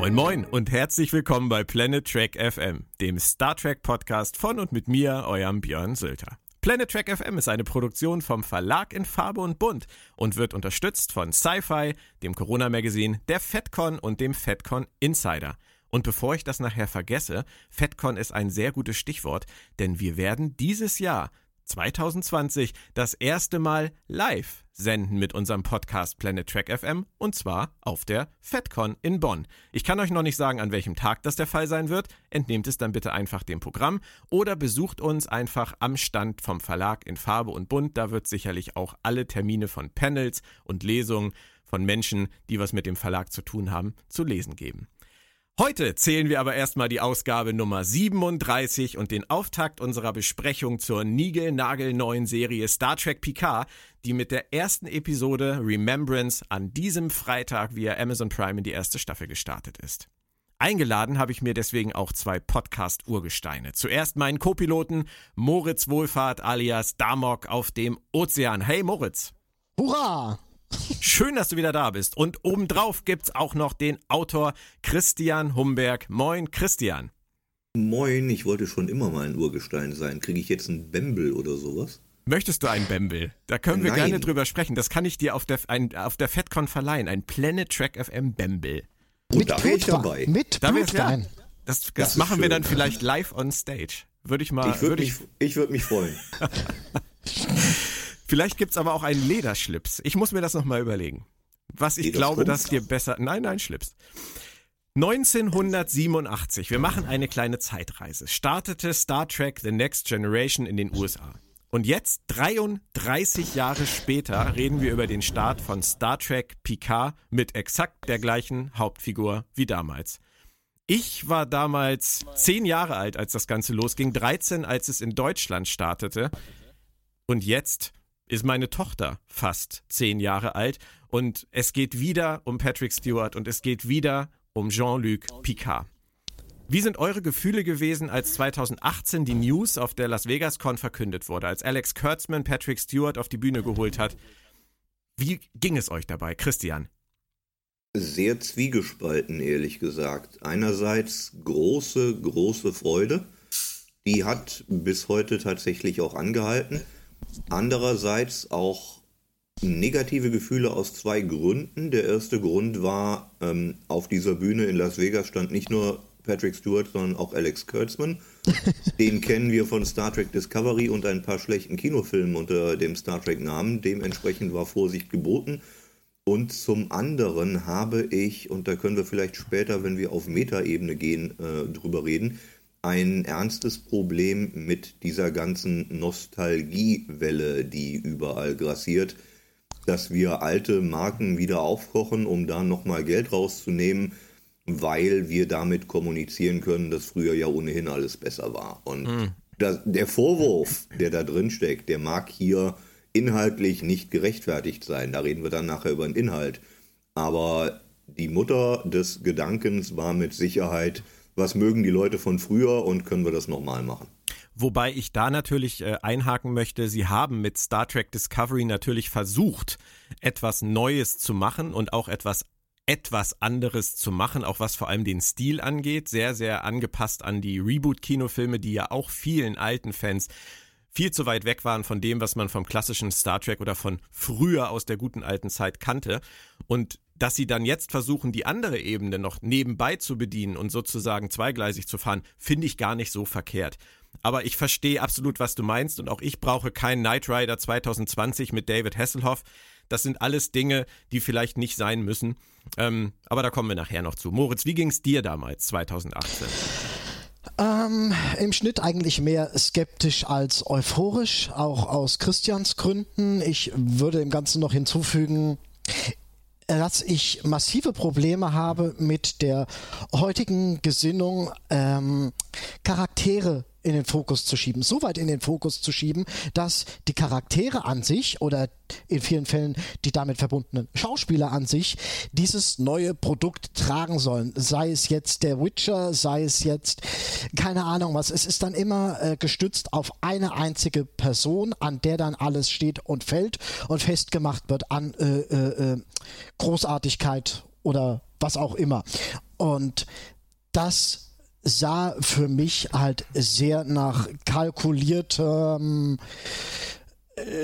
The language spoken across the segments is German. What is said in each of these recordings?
Moin Moin und herzlich willkommen bei Planet Trek FM, dem Star Trek Podcast von und mit mir, eurem Björn Sülter. Planet Trek FM ist eine Produktion vom Verlag in Farbe und Bunt und wird unterstützt von Sci-Fi, dem Corona-Magazin, der FedCon und dem FedCon Insider. Und bevor ich das nachher vergesse, FedCon ist ein sehr gutes Stichwort, denn wir werden dieses Jahr 2020 das erste Mal live senden mit unserem Podcast Planet Track FM und zwar auf der FedCon in Bonn. Ich kann euch noch nicht sagen, an welchem Tag das der Fall sein wird. Entnehmt es dann bitte einfach dem Programm oder besucht uns einfach am Stand vom Verlag in Farbe und Bunt. Da wird sicherlich auch alle Termine von Panels und Lesungen von Menschen, die was mit dem Verlag zu tun haben, zu lesen geben. Heute zählen wir aber erstmal die Ausgabe Nummer 37 und den Auftakt unserer Besprechung zur niegelnagelneuen Serie Star Trek Picard, die mit der ersten Episode Remembrance an diesem Freitag via Amazon Prime in die erste Staffel gestartet ist. Eingeladen habe ich mir deswegen auch zwei Podcast-Urgesteine. Zuerst meinen Co-Piloten Moritz Wohlfahrt alias Damok auf dem Ozean. Hey Moritz! Hurra! Schön, dass du wieder da bist. Und obendrauf gibt's auch noch den Autor Christian Humberg. Moin, Christian. Moin, ich wollte schon immer mal ein Urgestein sein. Kriege ich jetzt einen Bembel oder sowas? Möchtest du einen Bembel? Da können wir Nein. gerne drüber sprechen. Das kann ich dir auf der, ein, auf der FedCon verleihen. Ein Planet Track FM Bembel. Mit da wäre ich dabei. Mit Blutwein. Ja, das, das, das machen schön. wir dann vielleicht live on stage. Würde ich mal. Ich würde mich, ich würd mich freuen. Vielleicht gibt's aber auch einen Lederschlips. Ich muss mir das nochmal überlegen. Was ich glaube, dass dir besser. Nein, nein, Schlips. 1987, wir machen eine kleine Zeitreise, startete Star Trek The Next Generation in den USA. Und jetzt, 33 Jahre später, reden wir über den Start von Star Trek Picard mit exakt der gleichen Hauptfigur wie damals. Ich war damals 10 Jahre alt, als das Ganze losging, 13, als es in Deutschland startete. Und jetzt ist meine Tochter fast zehn Jahre alt und es geht wieder um Patrick Stewart und es geht wieder um Jean-Luc Picard. Wie sind eure Gefühle gewesen, als 2018 die News auf der Las Vegas Con verkündet wurde, als Alex Kurtzman Patrick Stewart auf die Bühne geholt hat? Wie ging es euch dabei, Christian? Sehr zwiegespalten, ehrlich gesagt. Einerseits große, große Freude. Die hat bis heute tatsächlich auch angehalten. Andererseits auch negative Gefühle aus zwei Gründen. Der erste Grund war, ähm, auf dieser Bühne in Las Vegas stand nicht nur Patrick Stewart, sondern auch Alex Kurtzman. Den kennen wir von Star Trek Discovery und ein paar schlechten Kinofilmen unter dem Star Trek-Namen. Dementsprechend war Vorsicht geboten. Und zum anderen habe ich, und da können wir vielleicht später, wenn wir auf Metaebene gehen, äh, drüber reden, ein ernstes Problem mit dieser ganzen Nostalgiewelle, die überall grassiert, dass wir alte Marken wieder aufkochen, um da nochmal Geld rauszunehmen, weil wir damit kommunizieren können, dass früher ja ohnehin alles besser war. Und mhm. das, der Vorwurf, der da drin steckt, der mag hier inhaltlich nicht gerechtfertigt sein. Da reden wir dann nachher über den Inhalt. Aber die Mutter des Gedankens war mit Sicherheit, was mögen die Leute von früher und können wir das nochmal machen. Wobei ich da natürlich äh, einhaken möchte, sie haben mit Star Trek Discovery natürlich versucht, etwas Neues zu machen und auch etwas etwas anderes zu machen, auch was vor allem den Stil angeht, sehr, sehr angepasst an die Reboot-Kinofilme, die ja auch vielen alten Fans viel zu weit weg waren von dem, was man vom klassischen Star Trek oder von früher aus der guten alten Zeit kannte. Und dass sie dann jetzt versuchen, die andere Ebene noch nebenbei zu bedienen und sozusagen zweigleisig zu fahren, finde ich gar nicht so verkehrt. Aber ich verstehe absolut, was du meinst und auch ich brauche keinen Knight Rider 2020 mit David Hasselhoff. Das sind alles Dinge, die vielleicht nicht sein müssen. Ähm, aber da kommen wir nachher noch zu. Moritz, wie ging es dir damals 2018? Ähm, Im Schnitt eigentlich mehr skeptisch als euphorisch, auch aus Christians Gründen. Ich würde dem Ganzen noch hinzufügen, dass ich massive Probleme habe mit der heutigen Gesinnung, ähm, Charaktere in den Fokus zu schieben, so weit in den Fokus zu schieben, dass die Charaktere an sich oder in vielen Fällen die damit verbundenen Schauspieler an sich dieses neue Produkt tragen sollen. Sei es jetzt der Witcher, sei es jetzt keine Ahnung was. Es ist dann immer äh, gestützt auf eine einzige Person, an der dann alles steht und fällt und festgemacht wird an äh, äh, äh Großartigkeit oder was auch immer. Und das sah für mich halt sehr nach kalkuliertem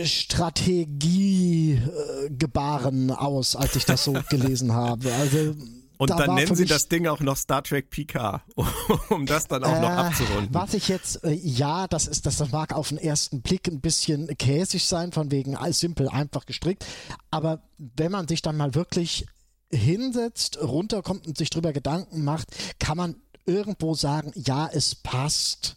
Strategiegebaren aus, als ich das so gelesen habe. Also und da dann nennen sie das Ding auch noch Star Trek Picard, um das dann auch noch Äh, abzurunden. Was ich jetzt, äh, ja, das ist, das mag auf den ersten Blick ein bisschen käsig sein, von wegen all- simpel, einfach gestrickt. Aber wenn man sich dann mal wirklich hinsetzt, runterkommt und sich drüber Gedanken macht, kann man irgendwo sagen, ja, es passt.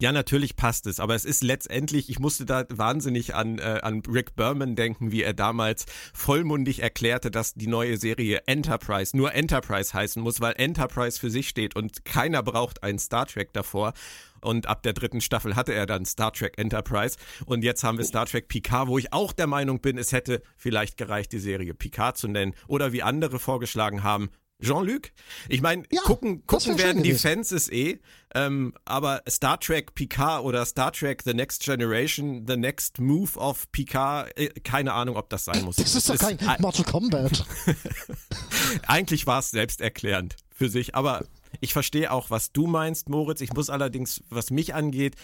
Ja, natürlich passt es, aber es ist letztendlich, ich musste da wahnsinnig an, äh, an Rick Berman denken, wie er damals vollmundig erklärte, dass die neue Serie Enterprise nur Enterprise heißen muss, weil Enterprise für sich steht und keiner braucht einen Star Trek davor. Und ab der dritten Staffel hatte er dann Star Trek Enterprise. Und jetzt haben wir Star Trek Picard, wo ich auch der Meinung bin, es hätte vielleicht gereicht, die Serie Picard zu nennen. Oder wie andere vorgeschlagen haben, Jean-Luc? Ich meine, Ja, gucken, gucken werden die. Fans es eh, ähm, aber Star Trek Picard oder Star Trek The Next Generation, The Next Move of Picard, äh, keine Ahnung, ob das sein muss. Das ist doch kein ei- Mortal Kombat. eigentlich war es selbsterklärend für sich, aber ich verstehe auch, was du meinst, Moritz. Ich muss allerdings, was mich angeht,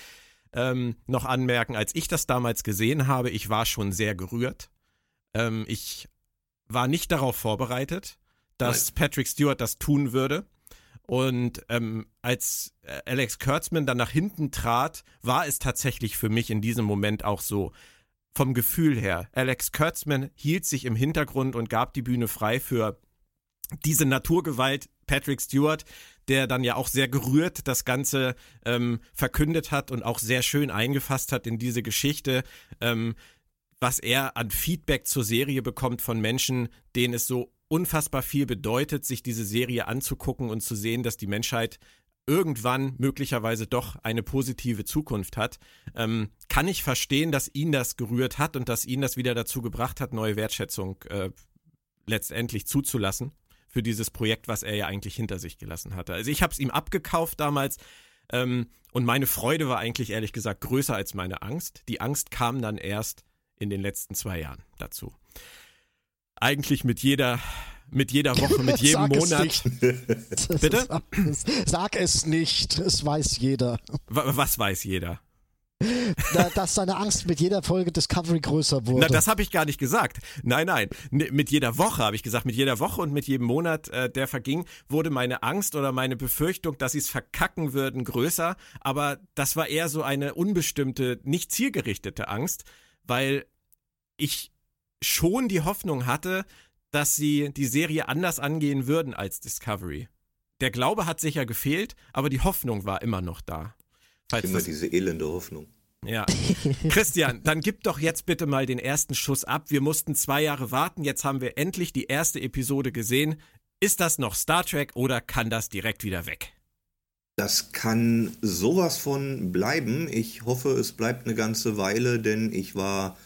ähm, noch anmerken, als ich das damals gesehen habe, ich war schon sehr gerührt. Ähm, ich war nicht darauf vorbereitet, dass Patrick Stewart das tun würde. Und ähm, als äh, Alex Kurtzman dann nach hinten trat, war es tatsächlich für mich in diesem Moment auch so. Vom Gefühl her, Alex Kurtzman hielt sich im Hintergrund und gab die Bühne frei für diese Naturgewalt Patrick Stewart, der dann ja auch sehr gerührt das Ganze ähm, verkündet hat und auch sehr schön eingefasst hat in diese Geschichte, ähm, was er an Feedback zur Serie bekommt von Menschen, denen es so unfassbar viel bedeutet, sich diese Serie anzugucken und zu sehen, dass die Menschheit irgendwann möglicherweise doch eine positive Zukunft hat, ähm, kann ich verstehen, dass ihn das gerührt hat und dass ihn das wieder dazu gebracht hat, neue Wertschätzung äh, letztendlich zuzulassen für dieses Projekt, was er ja eigentlich hinter sich gelassen hatte. Also ich habe es ihm abgekauft damals ähm, und meine Freude war eigentlich ehrlich gesagt größer als meine Angst. Die Angst kam dann erst in den letzten zwei Jahren dazu. Eigentlich mit jeder, mit jeder Woche, mit jedem Sag es Monat. nicht. Bitte? Sag es nicht, es weiß jeder. Wa- Was weiß jeder? Da, dass seine Angst mit jeder Folge Discovery größer wurde. Na, das habe ich gar nicht gesagt. Nein, nein. N- Mit jeder Woche habe ich gesagt, mit jeder Woche und mit jedem Monat, äh, der verging, wurde meine Angst oder meine Befürchtung, dass sie es verkacken würden, größer. Aber das war eher so eine unbestimmte, nicht zielgerichtete Angst, weil ich schon die Hoffnung hatte, dass sie die Serie anders angehen würden als Discovery. Der Glaube hat sicher gefehlt, aber die Hoffnung war immer noch da. Falls Immer diese elende Hoffnung. ja. Christian, dann gib doch jetzt bitte mal den ersten Schuss ab. Wir mussten zwei Jahre warten. Jetzt haben wir endlich die erste Episode gesehen. Ist das noch Star Trek oder kann das direkt wieder weg? Das kann sowas von bleiben. Ich hoffe, es bleibt eine ganze Weile, denn ich war,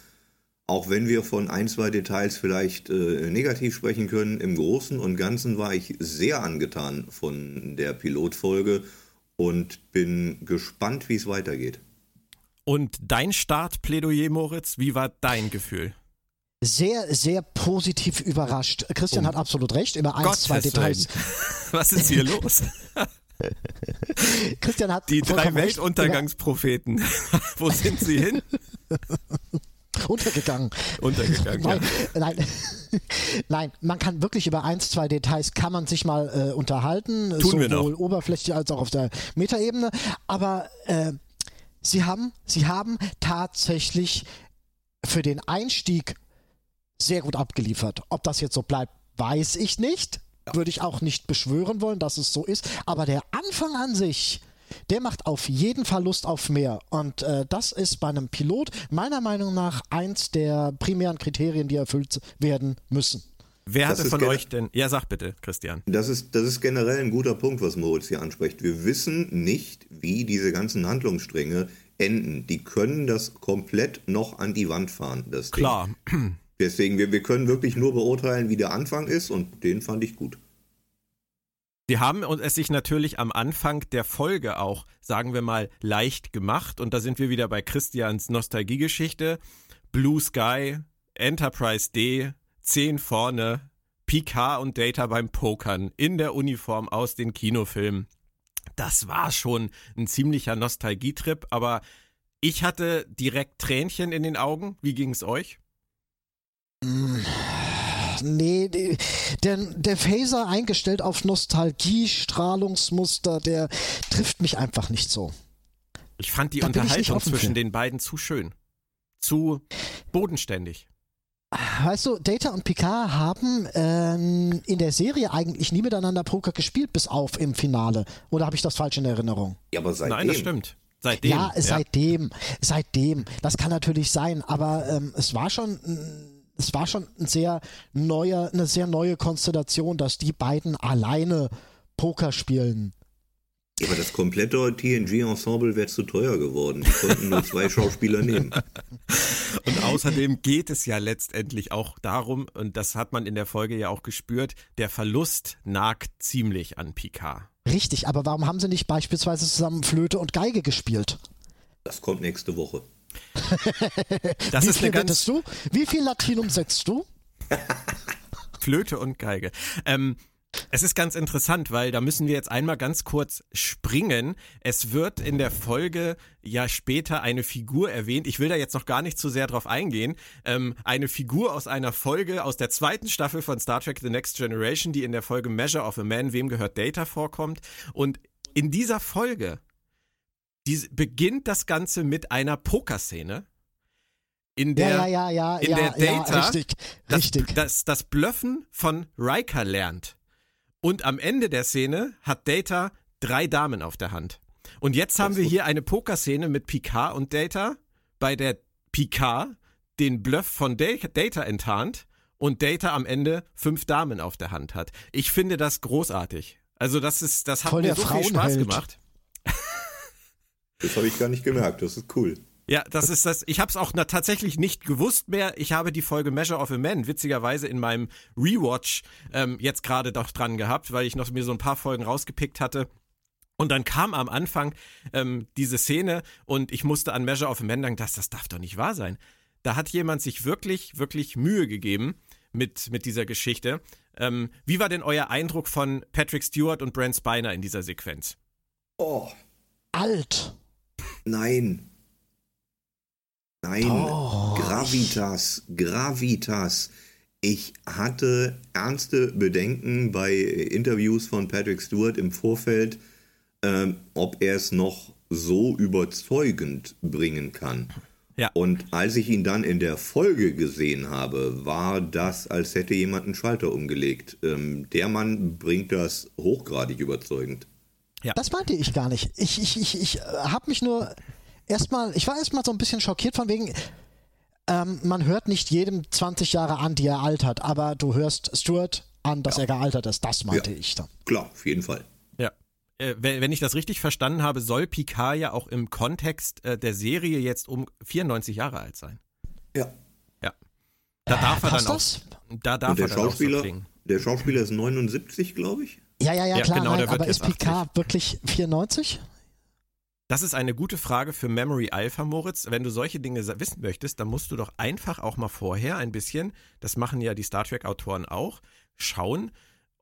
auch wenn wir von ein, zwei Details vielleicht äh, negativ sprechen können, im Großen und Ganzen war ich sehr angetan von der Pilotfolge und bin gespannt, wie es weitergeht. Und dein Startplädoyer, Moritz, wie war dein Gefühl? sehr, sehr positiv überrascht. Christian Oh. hat absolut recht. Über eins, Gottes zwei Details. Was ist hier los? Christian hat Die drei. Weltuntergangspropheten. Wo sind sie hin? Untergegangen. Untergegangen. Nein, Ja. nein, nein, man kann wirklich über eins, zwei Details kann man sich mal äh, unterhalten, Tun wir sowohl noch. oberflächlich als auch auf der Metaebene. Aber äh, sie haben, sie haben tatsächlich für den Einstieg sehr gut abgeliefert. Ob das jetzt so bleibt, weiß ich nicht. Würde ich auch nicht beschwören wollen, dass es so ist. Aber der Anfang an sich, der macht auf jeden Fall Lust auf mehr. Und äh, das ist bei einem Pilot meiner Meinung nach eins der primären Kriterien, die erfüllt werden müssen. Wer Das hatte von euch denn? Ja, sag bitte, Christian. Das ist, das ist generell ein guter Punkt, was Moritz hier anspricht. Wir wissen nicht, wie diese ganzen Handlungsstränge enden. Die können das komplett noch an die Wand fahren, das Ding. Deswegen, wir, wir können wirklich nur beurteilen, wie der Anfang ist und den fand ich gut. Die haben es sich natürlich am Anfang der Folge auch, sagen wir mal, leicht gemacht. Und da sind wir wieder bei Christians Nostalgiegeschichte. Blue Sky, Enterprise D, 10 vorne, Picard und Data beim Pokern in der Uniform aus den Kinofilmen. Das war schon ein ziemlicher Nostalgietrip, aber ich hatte direkt Tränchen in den Augen. Wie ging es euch? Nee, der, der Phaser eingestellt auf Nostalgie, Strahlungsmuster, der trifft mich einfach nicht so. Ich fand die da Unterhaltung zwischen den beiden zu schön. Zu bodenständig. Weißt du, Data und Picard haben ähm, in der Serie eigentlich nie miteinander Poker gespielt, bis auf im Finale. Oder habe ich das falsch in Erinnerung? Ja, aber seitdem. Nein, das stimmt. Seitdem. Ja, seitdem. Ja. Seitdem. Das kann natürlich sein, aber ähm, es war schon. Es war schon ein sehr neuer, eine sehr neue Konstellation, dass die beiden alleine Poker spielen. Aber das komplette TNG-Ensemble wäre zu teuer geworden. Die konnten nur zwei Schauspieler nehmen. Und außerdem geht es ja letztendlich auch darum, und das hat man in der Folge ja auch gespürt, der Verlust nagt ziemlich an Picard. Richtig, aber warum haben sie nicht beispielsweise zusammen Flöte und Geige gespielt? Das kommt nächste Woche. das Wie ist viel eine ganz du? Wie viel Latinum setzt du? Flöte und Geige. Ähm, es ist ganz interessant, weil da müssen wir jetzt einmal ganz kurz springen. Es wird in der Folge ja später eine Figur erwähnt. Ich will da jetzt noch gar nicht zu sehr drauf eingehen. Ähm, eine Figur aus einer Folge aus der zweiten Staffel von Star Trek The Next Generation, die in der Folge Measure of a Man, wem gehört Data vorkommt. Und in dieser Folge die, beginnt das Ganze mit einer Pokerszene in der, ja, ja, ja, in der Data richtig, richtig. Das, das, das Bluffen von Riker lernt. Und am Ende der Szene hat Data drei Damen auf der Hand. Und jetzt haben wir hier eine Pokerszene mit Picard und Data, bei der Picard den Bluff von Data enttarnt und Data am Ende fünf Damen auf der Hand hat. Ich finde das großartig. Also das ist, das hat Voll mir so viel Spaß gemacht. Das habe ich gar nicht gemerkt. Das ist cool. Ja, das ist das. Ich habe es auch na, tatsächlich nicht gewusst mehr. Ich habe die Folge Measure of a Man witzigerweise in meinem Rewatch ähm, jetzt gerade doch dran gehabt, weil ich noch mir so ein paar Folgen rausgepickt hatte. Und dann kam am Anfang ähm, diese Szene und ich musste an Measure of a Man denken, das, das darf doch nicht wahr sein. Da hat jemand sich wirklich, wirklich Mühe gegeben mit, mit dieser Geschichte. Ähm, wie war denn euer Eindruck von Patrick Stewart und Brent Spiner in dieser Sequenz? Oh. Alt. Nein. Nein, oh. Gravitas, Gravitas. Ich hatte ernste Bedenken bei Interviews von Patrick Stewart im Vorfeld, ähm, ob er es noch so überzeugend bringen kann. Ja. Und als ich ihn dann in der Folge gesehen habe, war das, als hätte jemand einen Schalter umgelegt. Ähm, der Mann bringt das hochgradig überzeugend. Ja. Das meinte ich gar nicht. Ich, ich, ich, ich äh, habe mich nur erstmal, ich war erstmal so ein bisschen schockiert von wegen, ähm, man hört nicht jedem 20 Jahre an, die er altert, aber du hörst Stuart an, dass ja. er gealtert ist. Das meinte ja. ich dann. Klar, auf jeden Fall. Ja. Äh, wenn ich das richtig verstanden habe, soll Picard ja auch im Kontext äh, der Serie jetzt um 94 Jahre alt sein. Ja. Ja. Da darf er dann auch. Das? Da darf Und der er dann Schauspieler, auch so Der Schauspieler ist 79, glaube ich. Ja, ja, ja, klar. Genau, nein, aber ist Picard 80. wirklich 94? Das ist eine gute Frage für Memory Alpha, Moritz. Wenn du solche Dinge wissen möchtest, dann musst du doch einfach auch mal vorher ein bisschen, das machen ja die Star Trek-Autoren auch, schauen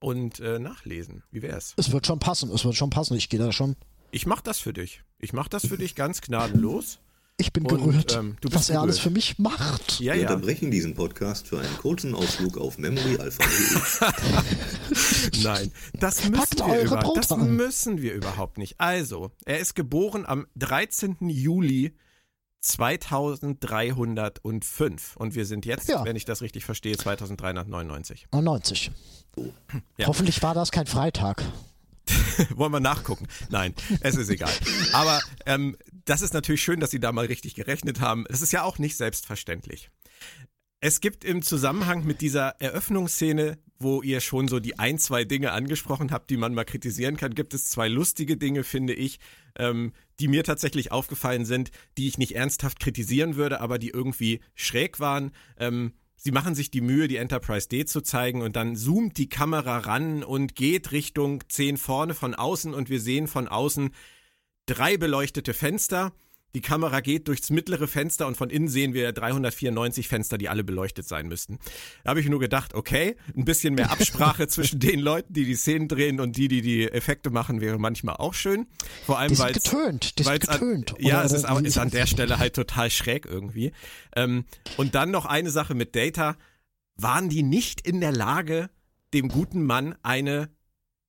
und äh, nachlesen. Wie wär's? Es wird schon passen, es wird schon passen. Ich gehe da schon. Ich mach das für dich. Ich mach das für dich ganz gnadenlos. Ich bin und, gerührt, ähm, was gerührt. er alles für mich macht. Ja, Wir ja. unterbrechen diesen Podcast für einen kurzen Ausflug auf memoryalpha.de. Nein, das müssen, wir über, das müssen wir überhaupt nicht. Also, er ist geboren am 13. Juli 2305 und wir sind jetzt, ja. wenn ich das richtig verstehe, 2399. 90. Ja. Hoffentlich war das kein Freitag. Wollen wir nachgucken? Nein, es ist egal. Aber ähm, das ist natürlich schön, dass Sie da mal richtig gerechnet haben. Das ist ja auch nicht selbstverständlich. Es gibt im Zusammenhang mit dieser Eröffnungsszene, wo ihr schon so die ein, zwei Dinge angesprochen habt, die man mal kritisieren kann, gibt es zwei lustige Dinge, finde ich, ähm, die mir tatsächlich aufgefallen sind, die ich nicht ernsthaft kritisieren würde, aber die irgendwie schräg waren. Ähm, Sie machen sich die Mühe, die Enterprise D zu zeigen und dann zoomt die Kamera ran und geht Richtung 10 vorne von außen und wir sehen von außen drei beleuchtete Fenster. Die Kamera geht durchs mittlere Fenster und von innen sehen wir 394 Fenster, die alle beleuchtet sein müssten. Da habe ich nur gedacht, okay, ein bisschen mehr Absprache zwischen den Leuten, die die Szenen drehen und die, die die Effekte machen, wäre manchmal auch schön. Vor allem, weil getönt, die sind getönt. An, ja, es ist, auch, ist an der Stelle halt total schräg irgendwie. Ähm, und dann noch eine Sache mit Data. Waren die nicht in der Lage, dem guten Mann eine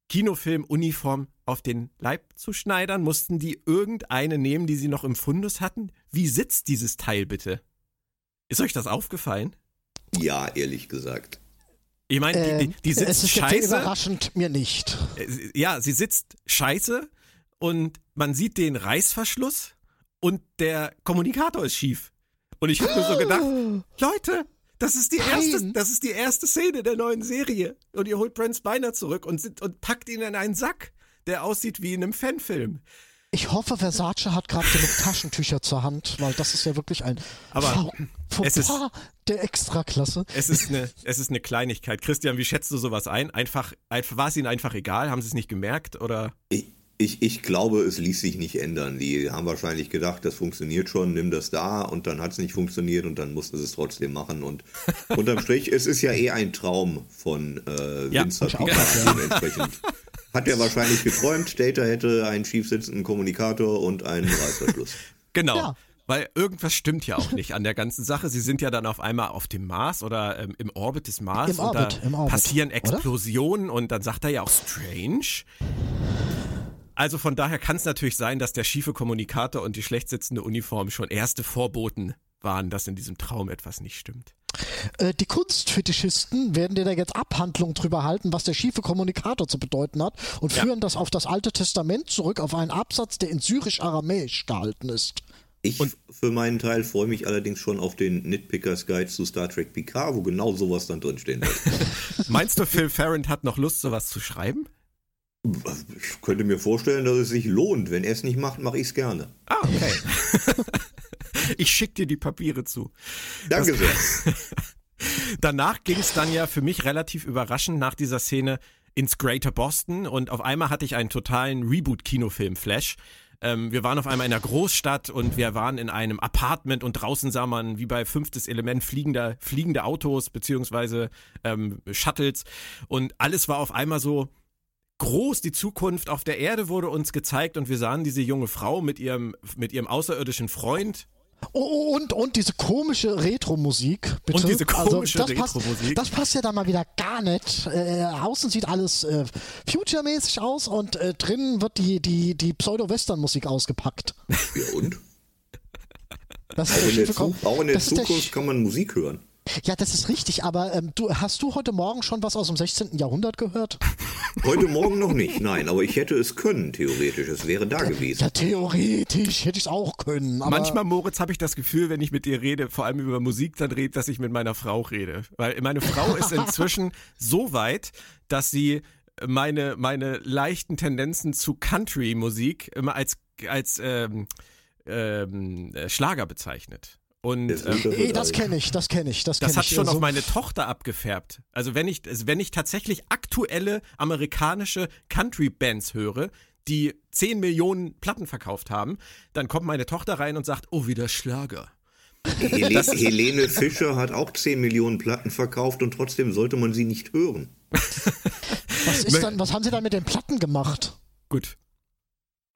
Kinofilmuniform auf den Leib zu schneidern? Mussten die irgendeine nehmen, die sie noch im Fundus hatten? Wie sitzt dieses Teil bitte? Ist euch das aufgefallen? Ja, ehrlich gesagt. Ich meine, die, die, die, sitzt es ist scheiße. überraschend mir nicht. Äh, ja, sie sitzt scheiße und man sieht den Reißverschluss und der Kommunikator ist schief. Und ich habe mir so gedacht, Leute, das ist die erste, das ist die erste Szene der neuen Serie. Und ihr holt Brent Spiner zurück und, und packt ihn in einen Sack, der aussieht wie in einem Fanfilm. Ich hoffe, Versace hat gerade genug Taschentücher zur Hand, weil das ist ja wirklich ein Aber es ist, der Extraklasse. Es ist, eine, es ist eine Kleinigkeit. Christian, wie schätzt du sowas ein? Einfach, einfach war es ihnen einfach egal? Haben sie es nicht gemerkt? Oder? Ich, ich, glaube, es ließ sich nicht ändern. Die haben wahrscheinlich gedacht, das funktioniert schon, nimm das da und dann hat es nicht funktioniert und dann mussten sie es trotzdem machen. Und unterm Strich, es ist ja eh ein Traum von äh, ja. Entsprechend hat er wahrscheinlich geträumt, Data hätte einen schief sitzenden Kommunikator und einen Reißverschluss. Genau. Ja. Weil irgendwas stimmt ja auch nicht an der ganzen Sache. Sie sind ja dann auf einmal auf dem Mars oder ähm, im Orbit des Mars Im und Orbit, da im Orbit, passieren Explosionen oder? und dann sagt er ja auch strange. Also von daher kann es natürlich sein, dass der schiefe Kommunikator und die schlecht sitzende Uniform schon erste Vorboten waren, dass in diesem Traum etwas nicht stimmt. Äh, die Kunstfetischisten werden dir da jetzt Abhandlung drüber halten, was der schiefe Kommunikator zu bedeuten hat und ja. führen das auf das Alte Testament zurück, auf einen Absatz, der in syrisch-aramäisch gehalten ist. Ich und für meinen Teil freue mich allerdings schon auf den Nitpickers Guide zu Star Trek Picard, wo genau sowas dann drinstehen wird. Meinst du, Phil Farrand hat noch Lust, sowas zu schreiben? Ich könnte mir vorstellen, dass es sich lohnt. Wenn er es nicht macht, mache ich es gerne. Ah, okay. ich schicke dir die Papiere zu. Danke das, sehr. Danach ging es dann ja für mich relativ überraschend nach dieser Szene ins Greater Boston und auf einmal hatte ich einen totalen Reboot-Kinofilm-Flash. Ähm, wir waren auf einmal in einer Großstadt und wir waren in einem Apartment und draußen sah man wie bei fünftes Element fliegende, fliegende Autos beziehungsweise ähm, Shuttles und alles war auf einmal so groß die Zukunft auf der Erde wurde uns gezeigt und wir sahen diese junge Frau mit ihrem, mit ihrem außerirdischen Freund. Oh, oh und, und diese komische Retro-Musik, bitte. Und diese also, komische also, Retro-Musik. Das passt ja da mal wieder gar nicht. Äh, außen sieht alles äh, future-mäßig aus und äh, drinnen wird die, die, die Pseudo-Western-Musik ausgepackt. Ja und? Das auch, in der, auch in der Zukunft kann man Musik hören. Ja, das ist richtig, aber ähm, du, hast du heute Morgen schon was aus dem 16. Jahrhundert gehört? Heute Morgen noch nicht, nein, aber ich hätte es können, theoretisch. Es wäre da gewesen. Ja, theoretisch hätte ich es auch können. Manchmal, Moritz, habe ich das Gefühl, wenn ich mit dir rede, vor allem über Musik, dann rede, dass ich mit meiner Frau rede. Weil meine Frau ist inzwischen so weit, dass sie meine, meine leichten Tendenzen zu Country-Musik immer als, als ähm, ähm, Schlager bezeichnet. Und ähm, das kenne ich, das kenne ich, das, das hat ich. schon also, auf meine Tochter abgefärbt. Also wenn ich, wenn ich tatsächlich aktuelle amerikanische Country-Bands höre, die 10 Millionen Platten verkauft haben, dann kommt meine Tochter rein und sagt, oh, wieder Schlager. Helene, Helene Fischer hat auch 10 Millionen Platten verkauft und trotzdem sollte man sie nicht hören. was, ist dann, was haben sie dann mit den Platten gemacht? Gut.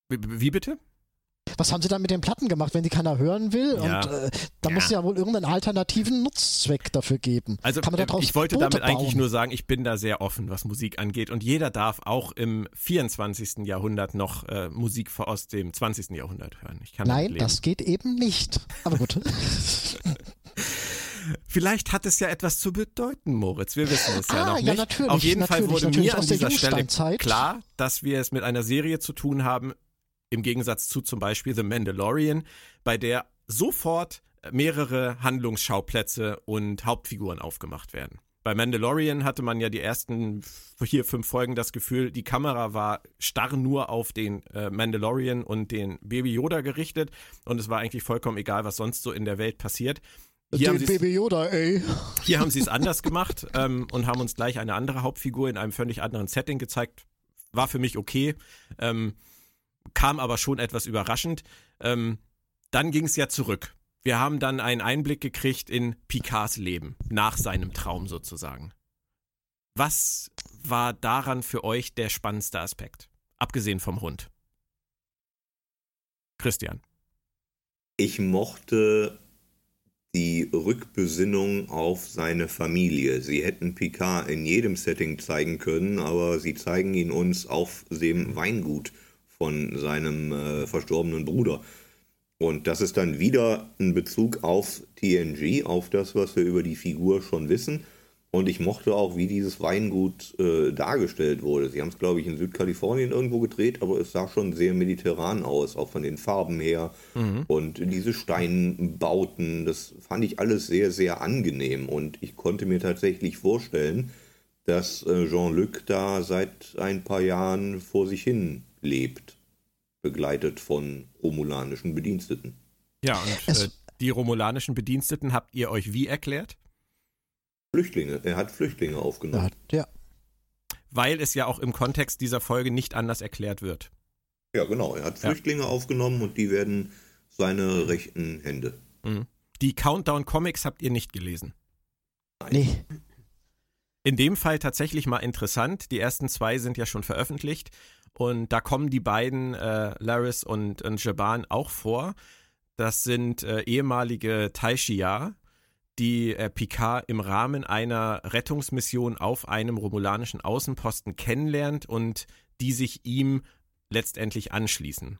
Wie bitte? Was haben sie dann mit den Platten gemacht, wenn die keiner hören will? Ja. Und äh, da ja. muss es ja wohl irgendeinen alternativen Nutzzweck dafür geben. Also Kann man daraus ich wollte Boote damit bauen? eigentlich nur sagen, ich bin da sehr offen, was Musik angeht. Und jeder darf auch im 24. Jahrhundert noch äh, Musik aus dem 20. Jahrhundert hören. Nein, das geht eben nicht. Aber gut. Vielleicht hat es ja etwas zu bedeuten, Moritz. Wir wissen es ja ah, noch nicht. Ja, natürlich, Auf jeden Fall wurde mir an dieser Stelle klar, dass wir es mit einer Serie zu tun haben, im Gegensatz zu zum Beispiel The Mandalorian, bei der sofort mehrere Handlungsschauplätze und Hauptfiguren aufgemacht werden. Bei Mandalorian hatte man ja die ersten vier, fünf Folgen das Gefühl, die Kamera war starr nur auf den äh, Mandalorian und den Baby Yoda gerichtet und es war eigentlich vollkommen egal, was sonst so in der Welt passiert. Hier den Baby Yoda, ey. Hier haben sie es anders gemacht ähm, und haben uns gleich eine andere Hauptfigur in einem völlig anderen Setting gezeigt. War für mich okay. Ähm, kam aber schon etwas überraschend. Ähm, Dann ging es ja zurück. Wir haben dann einen Einblick gekriegt in Picards Leben, nach seinem Traum sozusagen. Was war daran für euch der spannendste Aspekt? Abgesehen vom Hund. Christian. Ich mochte die Rückbesinnung auf seine Familie. Sie hätten Picard in jedem Setting zeigen können, aber sie zeigen ihn uns auf dem Weingut von seinem äh, verstorbenen Bruder. Und das ist dann wieder ein Bezug auf TNG, auf das, was wir über die Figur schon wissen. Und ich mochte auch, wie dieses Weingut äh, dargestellt wurde. Sie haben es, glaube ich, in Südkalifornien irgendwo gedreht, aber es sah schon sehr mediterran aus, auch von den Farben her. Mhm. Und diese Steinbauten, das fand ich alles sehr, sehr angenehm. Und ich konnte mir tatsächlich vorstellen, dass äh, Jean-Luc da seit ein paar Jahren vor sich hin lebt, begleitet von romulanischen Bediensteten. Ja, und äh, die romulanischen Bediensteten habt ihr euch wie erklärt? Flüchtlinge. Er hat Flüchtlinge aufgenommen. Ja. Weil es ja auch im Kontext dieser Folge nicht anders erklärt wird. Ja, genau. Er hat Flüchtlinge ja. aufgenommen und die werden seine rechten Hände. Mhm. Die Countdown-Comics habt ihr nicht gelesen? Nein. Nee. In dem Fall tatsächlich mal interessant. Die ersten zwei sind ja schon veröffentlicht. Und da kommen die beiden, äh, Laris und, und Jaban, auch vor. Das sind äh, ehemalige Taishia, die äh, Picard im Rahmen einer Rettungsmission auf einem romulanischen Außenposten kennenlernt und die sich ihm letztendlich anschließen.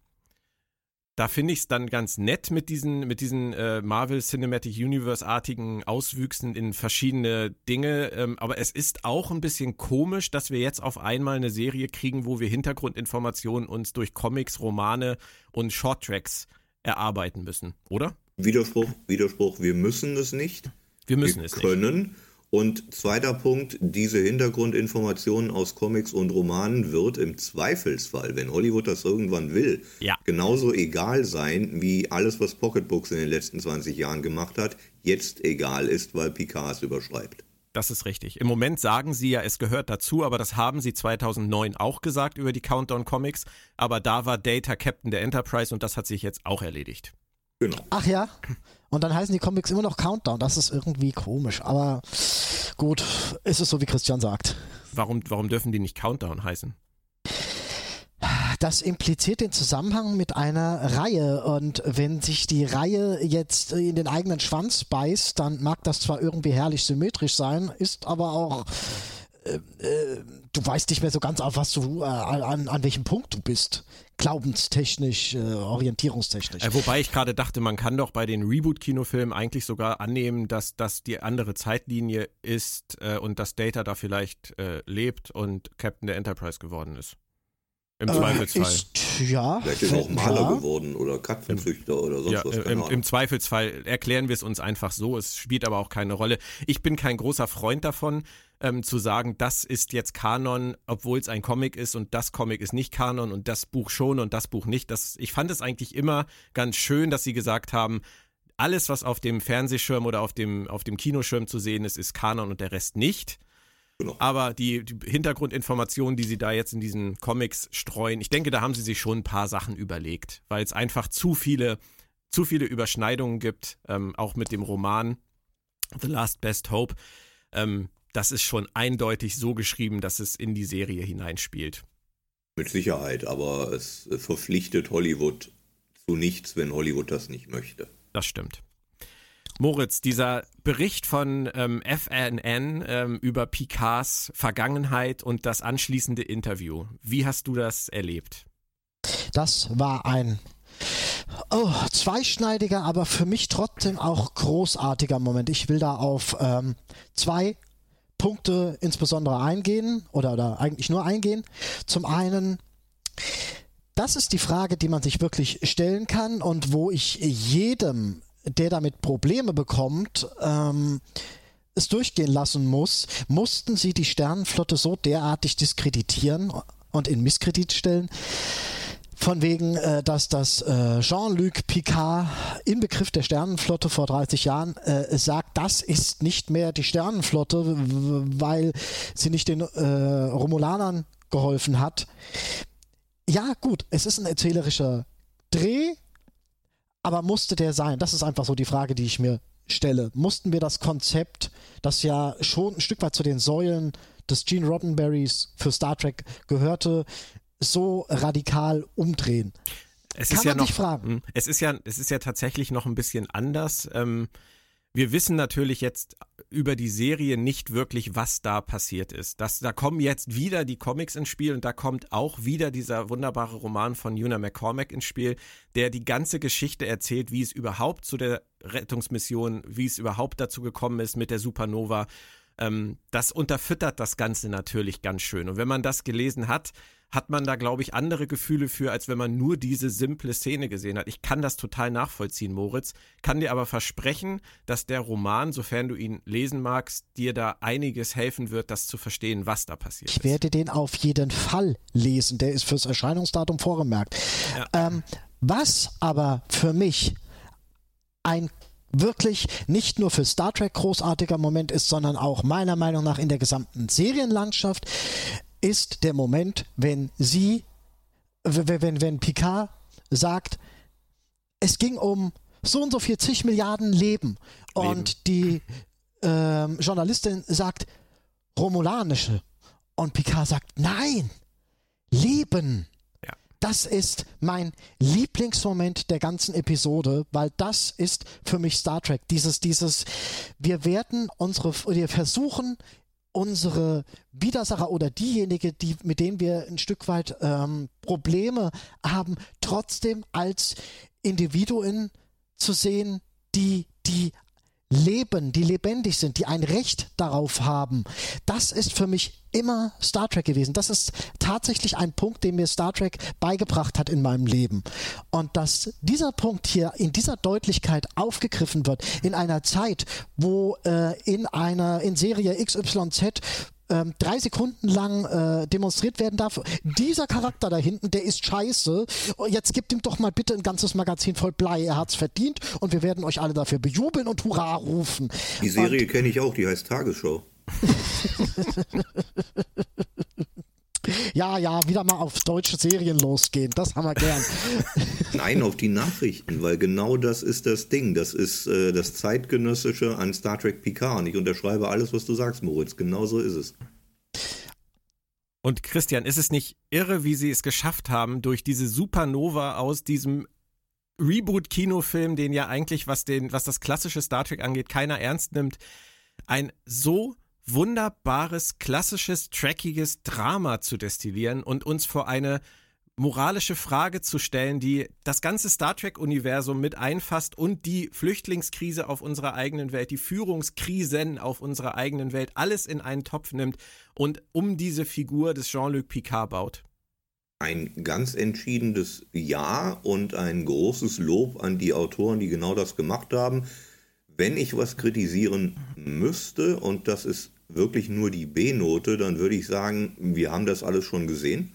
Da finde ich es dann ganz nett mit diesen, mit diesen äh, Marvel Cinematic Universe-artigen Auswüchsen in verschiedene Dinge. Ähm, aber es ist auch ein bisschen komisch, dass wir jetzt auf einmal eine Serie kriegen, wo wir Hintergrundinformationen uns durch Comics, Romane und Shorttracks erarbeiten müssen, oder? Widerspruch, Widerspruch, wir müssen es nicht. Wir müssen wir es können. Nicht. Und zweiter Punkt, diese Hintergrundinformationen aus Comics und Romanen wird im Zweifelsfall, wenn Hollywood das irgendwann will, ja. genauso egal sein, wie alles, was Pocketbooks in den letzten 20 Jahren gemacht hat, jetzt egal ist, weil Picard es überschreibt. Das ist richtig. Im Moment sagen sie ja, es gehört dazu, aber das haben sie 2009 auch gesagt über die Countdown Comics. Aber da war Data Captain der Enterprise und das hat sich jetzt auch erledigt. Genau. Ach ja. Und dann heißen die Comics immer noch Countdown. Das ist irgendwie komisch. Aber gut, ist es so, wie Christian sagt. Warum, warum dürfen die nicht Countdown heißen? Das impliziert den Zusammenhang mit einer Reihe. Und wenn sich die Reihe jetzt in den eigenen Schwanz beißt, dann mag das zwar irgendwie herrlich symmetrisch sein, ist aber auch. Äh, äh, du weißt nicht mehr so ganz auf was du, äh, an, an welchem Punkt du bist glaubenstechnisch, äh, orientierungstechnisch. Äh, wobei ich gerade dachte, man kann doch bei den Reboot-Kinofilmen eigentlich sogar annehmen, dass das die andere Zeitlinie ist äh, und dass Data da vielleicht äh, lebt und Captain der Enterprise geworden ist. Im äh, Zweifelsfall. Ist, ja. Vielleicht ist er auch Maler ja. geworden oder Katzenzüchter oder sonst ja, was. Im, Im, Zweifelsfall erklären wir es uns einfach so. Es spielt aber auch keine Rolle. Ich bin kein großer Freund davon, ähm, zu sagen, das ist jetzt Kanon, obwohl es ein Comic ist und das Comic ist nicht Kanon und das Buch schon und das Buch nicht. Das, ich fand es eigentlich immer ganz schön, dass sie gesagt haben, alles, was auf dem Fernsehschirm oder auf dem, auf dem Kinoschirm zu sehen ist, ist Kanon und der Rest nicht. Genau. Aber die, die, Hintergrundinformationen, die sie da jetzt in diesen Comics streuen, ich denke, da haben sie sich schon ein paar Sachen überlegt, weil es einfach zu viele, zu viele Überschneidungen gibt, ähm, auch mit dem Roman The Last Best Hope. Ähm, das ist schon eindeutig so geschrieben, dass es in die Serie hineinspielt. Mit Sicherheit, aber es verpflichtet Hollywood zu nichts, wenn Hollywood das nicht möchte. Das stimmt. Moritz, dieser Bericht von ähm, FNN ähm, über Picards Vergangenheit und das anschließende Interview, wie hast du das erlebt? Das war ein oh, zweischneidiger, aber für mich trotzdem auch großartiger Moment. Ich will da auf ähm, zwei Punkte insbesondere eingehen oder, oder eigentlich nur eingehen. Zum einen, das ist die Frage, die man sich wirklich stellen kann und wo ich jedem, der damit Probleme bekommt, ähm, es durchgehen lassen muss, mussten sie die Sternenflotte so derartig diskreditieren und in Misskredit stellen, von wegen, äh, dass das äh, Jean-Luc Picard im Begriff der Sternenflotte vor 30 Jahren äh, sagt, das ist nicht mehr die Sternenflotte, weil sie nicht den äh, Romulanern geholfen hat. Ja, gut, es ist ein erzählerischer Dreh, Aber musste der sein? Das ist einfach so die Frage, die ich mir stelle. Mussten wir das Konzept, das ja schon ein Stück weit zu den Säulen des Gene Roddenberrys für Star Trek gehörte, so radikal umdrehen? Es Kann ist ja man noch, sich fragen. Hm, Es ist ja, es ist ja tatsächlich noch ein bisschen anders. Ähm, wir wissen natürlich jetzt über die Serie nicht wirklich, was da passiert ist. Das, da kommen jetzt wieder die Comics ins Spiel und da kommt auch wieder dieser wunderbare Roman von Una McCormack ins Spiel, der die ganze Geschichte erzählt, wie es überhaupt zu der Rettungsmission, wie es überhaupt dazu gekommen ist mit der Supernova. Ähm, das unterfüttert das Ganze natürlich ganz schön. Und wenn man das gelesen hat, hat man da, glaube ich, andere Gefühle für, als wenn man nur diese simple Szene gesehen hat. Ich kann das total nachvollziehen, Moritz, kann dir aber versprechen, dass der Roman, sofern du ihn lesen magst, dir da einiges helfen wird, das zu verstehen, was da passiert Ich ist. werde den auf jeden Fall lesen. Der ist fürs Erscheinungsdatum vorgemerkt. Ähm, was aber für mich ein wirklich nicht nur für Star Trek großartiger Moment ist, sondern auch meiner Meinung nach in der gesamten Serienlandschaft, ist der Moment, wenn sie, wenn, wenn Picard sagt, es ging um so und so viel zig Milliarden Leben. Und die ähm, Journalistin sagt, romulanische. Und Picard sagt, nein, Leben. Ja. Das ist mein Lieblingsmoment der ganzen Episode, weil das ist für mich Star Trek. Dieses, dieses, wir werden unsere, wir versuchen, unsere Widersacher oder diejenige, die, mit denen wir ein Stück weit ähm, Probleme haben, trotzdem als Individuen zu sehen, die, die leben, die lebendig sind, die ein Recht darauf haben. Das ist für mich immer Star Trek gewesen. Das ist tatsächlich ein Punkt, den mir Star Trek beigebracht hat in meinem Leben. Und dass dieser Punkt hier in dieser Deutlichkeit aufgegriffen wird, in einer Zeit, wo äh, in einer, in Serie XYZ ähm, drei Sekunden lang äh, demonstriert werden darf. Dieser Charakter da hinten, der ist scheiße. Jetzt gebt ihm doch mal bitte ein ganzes Magazin voll Blei. Er hat's verdient und wir werden euch alle dafür bejubeln und Hurra rufen. Die Serie kenne ich auch, die heißt Tagesschau. Ja, ja, wieder mal auf deutsche Serien losgehen. Das haben wir gern. Nein, auf die Nachrichten, weil genau das ist das Ding. Das ist äh, das Zeitgenössische an Star Trek Picard. Und ich unterschreibe alles, was du sagst, Moritz. Genau so ist es. Und Christian, ist es nicht irre, wie sie es geschafft haben, durch diese Supernova aus diesem Reboot-Kinofilm, den ja eigentlich, was, den, was das klassische Star Trek angeht, keiner ernst nimmt, ein so wunderbares, klassisches, trackiges Drama zu destillieren und uns vor eine moralische Frage zu stellen, die das ganze Star Trek-Universum mit einfasst und die Flüchtlingskrise auf unserer eigenen Welt, die Führungskrisen auf unserer eigenen Welt, alles in einen Topf nimmt und um diese Figur des Jean-Luc Picard baut. Ein ganz entschiedenes Ja und ein großes Lob an die Autoren, die genau das gemacht haben. Wenn ich was kritisieren müsste, und das ist wirklich nur die B-Note, dann würde ich sagen, wir haben das alles schon gesehen.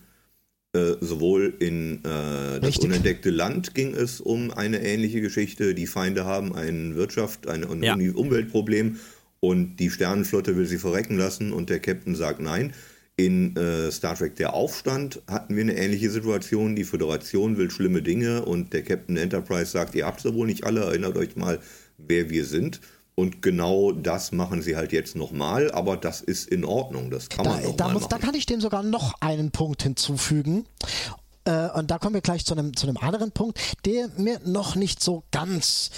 Äh, sowohl in äh, das unentdeckte Land ging es um eine ähnliche Geschichte. Die Feinde haben ein Wirtschaft, ein, ein Ja. Umweltproblem und die Sternenflotte will sie verrecken lassen und der Captain sagt nein. In äh, Star Trek Der Aufstand hatten wir eine ähnliche Situation. Die Föderation will schlimme Dinge und der Captain Enterprise sagt, ihr habt es ja wohl nicht alle, erinnert euch mal, wer wir sind. Und genau das machen sie halt jetzt nochmal, aber das ist in Ordnung. Das kann man Da, noch da, mal muss, da machen. kann ich dem sogar noch einen Punkt hinzufügen. Äh, und da kommen wir gleich zu einem, zu einem anderen Punkt, der mir noch nicht so ganz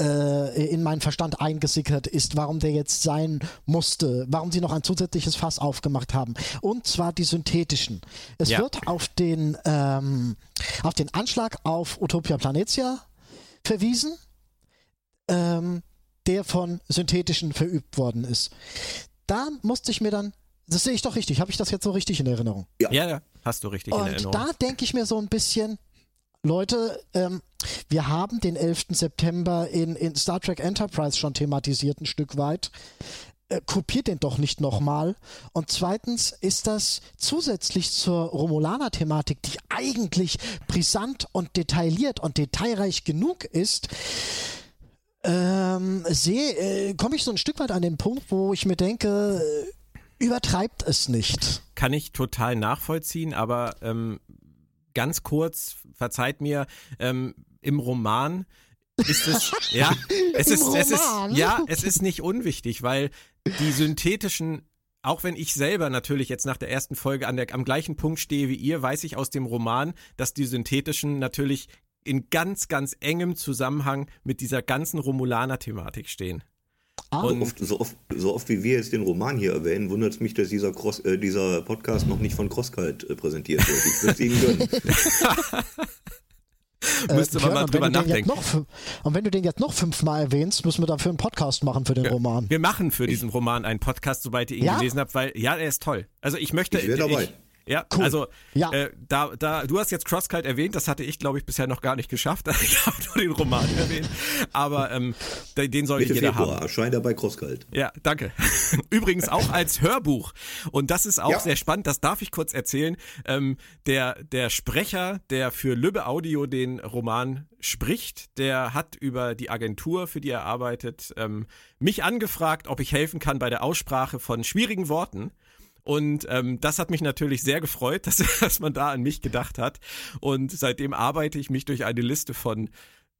äh, in meinen Verstand eingesickert ist, warum der jetzt sein musste, warum sie noch ein zusätzliches Fass aufgemacht haben. Und zwar die synthetischen. Es Ja. wird auf den, ähm, auf den Anschlag auf Utopia Planetia verwiesen, ähm, der von synthetischen verübt worden ist. Da musste ich mir dann, das sehe ich doch richtig, habe ich das jetzt so richtig in Erinnerung? Ja, ja hast du richtig in Und Erinnerung. da denke ich mir so ein bisschen, Leute, ähm, wir haben den 11. September in, in Star Trek Enterprise schon thematisiert, ein Stück weit. Äh, kopiert den doch nicht nochmal. Und zweitens ist das zusätzlich zur Romulaner-Thematik, die eigentlich brisant und detailliert und detailreich genug ist, ähm, sehe, äh, komme ich so ein Stück weit an den Punkt, wo ich mir denke, äh, übertreibt es nicht. Kann ich total nachvollziehen, aber ähm, ganz kurz, verzeiht mir, ähm, im Roman ist es, ja, es ist, es ist, ja, es ist nicht unwichtig, weil die synthetischen auch wenn ich selber natürlich jetzt nach der ersten Folge an der, am gleichen Punkt stehe wie ihr, weiß ich aus dem Roman, dass die synthetischen natürlich in ganz, ganz engem Zusammenhang mit dieser ganzen Romulaner-Thematik stehen. Ah. So, oft, so, oft, so, oft, wie wir jetzt den Roman hier erwähnen, wundert es mich, dass dieser, Cross, äh, dieser Podcast noch nicht von Crosskalt äh, präsentiert wird. Ich würde ihn gönnen. Müsste man mal drüber nachdenken. Noch, und wenn du den jetzt noch fünfmal erwähnst, müssen wir dafür einen Podcast machen für den ja, Roman. Wir machen für diesen Roman einen Podcast, sobald ihr ihn ja? gelesen habt, weil ja, er ist toll. Also ich möchte. Ich wäre dabei. Ich, ja, cool. also ja. Äh, da, da, du hast jetzt Crosskite erwähnt, das hatte ich, glaube ich, bisher noch gar nicht geschafft. Ich habe nur den Roman erwähnt. Aber ähm, den sollte Mitte jeder Februar, haben. erscheint er bei Crosskite. Ja, danke. Übrigens auch als Hörbuch. Und das ist auch ja. sehr spannend, das darf ich kurz erzählen. Ähm, der, der Sprecher, der für Lübbe Audio den Roman spricht, der hat über die Agentur, für die er arbeitet, ähm, mich angefragt, ob ich helfen kann bei der Aussprache von schwierigen Worten. Und ähm, das hat mich natürlich sehr gefreut, dass, dass man da an mich gedacht hat. Und seitdem arbeite ich mich durch eine Liste von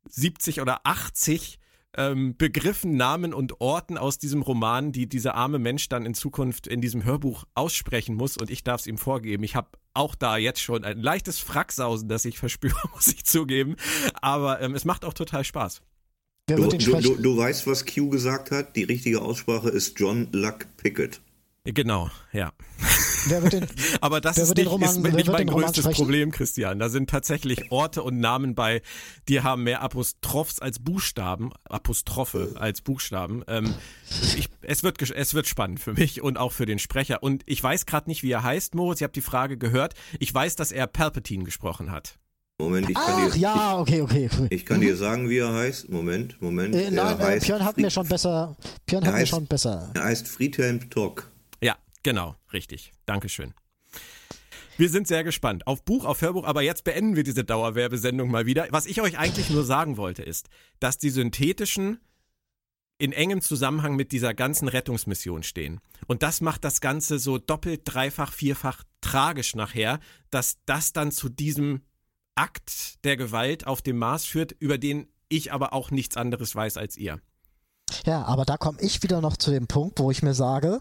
70 oder 80 ähm, Begriffen, Namen und Orten aus diesem Roman, die dieser arme Mensch dann in Zukunft in diesem Hörbuch aussprechen muss und ich darf es ihm vorgeben. Ich habe auch da jetzt schon ein leichtes Fracksausen, das ich verspüre, muss ich zugeben. Aber ähm, es macht auch total Spaß. Du, du, du, du, weißt, was Q gesagt hat? Die richtige Aussprache ist John Luck Pickett. Genau, ja. Den, Aber das ist nicht, Roman, ist nicht mein größtes Problem, Christian. Da sind tatsächlich Orte und Namen bei, die haben mehr Apostrophs als Buchstaben, Apostrophe als Buchstaben. Ähm, ich, es, wird, es wird spannend für mich und auch für den Sprecher. Und ich weiß gerade nicht, wie er heißt, Moritz. Ich habe die Frage gehört. Ich weiß, dass er Palpatine gesprochen hat. Moment, ich kann Ach, dir. ja, okay, okay. Ich kann mhm. dir sagen, wie er heißt. Moment, Moment. Äh, nein, äh, Björn hat mir schon besser. Björn hat heißt, mir schon besser. Er heißt Friedhelm Tock. Genau, richtig. Dankeschön. Wir sind sehr gespannt auf Buch, auf Hörbuch, aber jetzt beenden wir diese Dauerwerbesendung mal wieder. Was ich euch eigentlich nur sagen wollte, ist, dass die synthetischen in engem Zusammenhang mit dieser ganzen Rettungsmission stehen. Und das macht das Ganze so doppelt, dreifach, vierfach tragisch nachher, dass das dann zu diesem Akt der Gewalt auf dem Mars führt, über den ich aber auch nichts anderes weiß als ihr. Ja, aber da komme ich wieder noch zu dem Punkt, wo ich mir sage,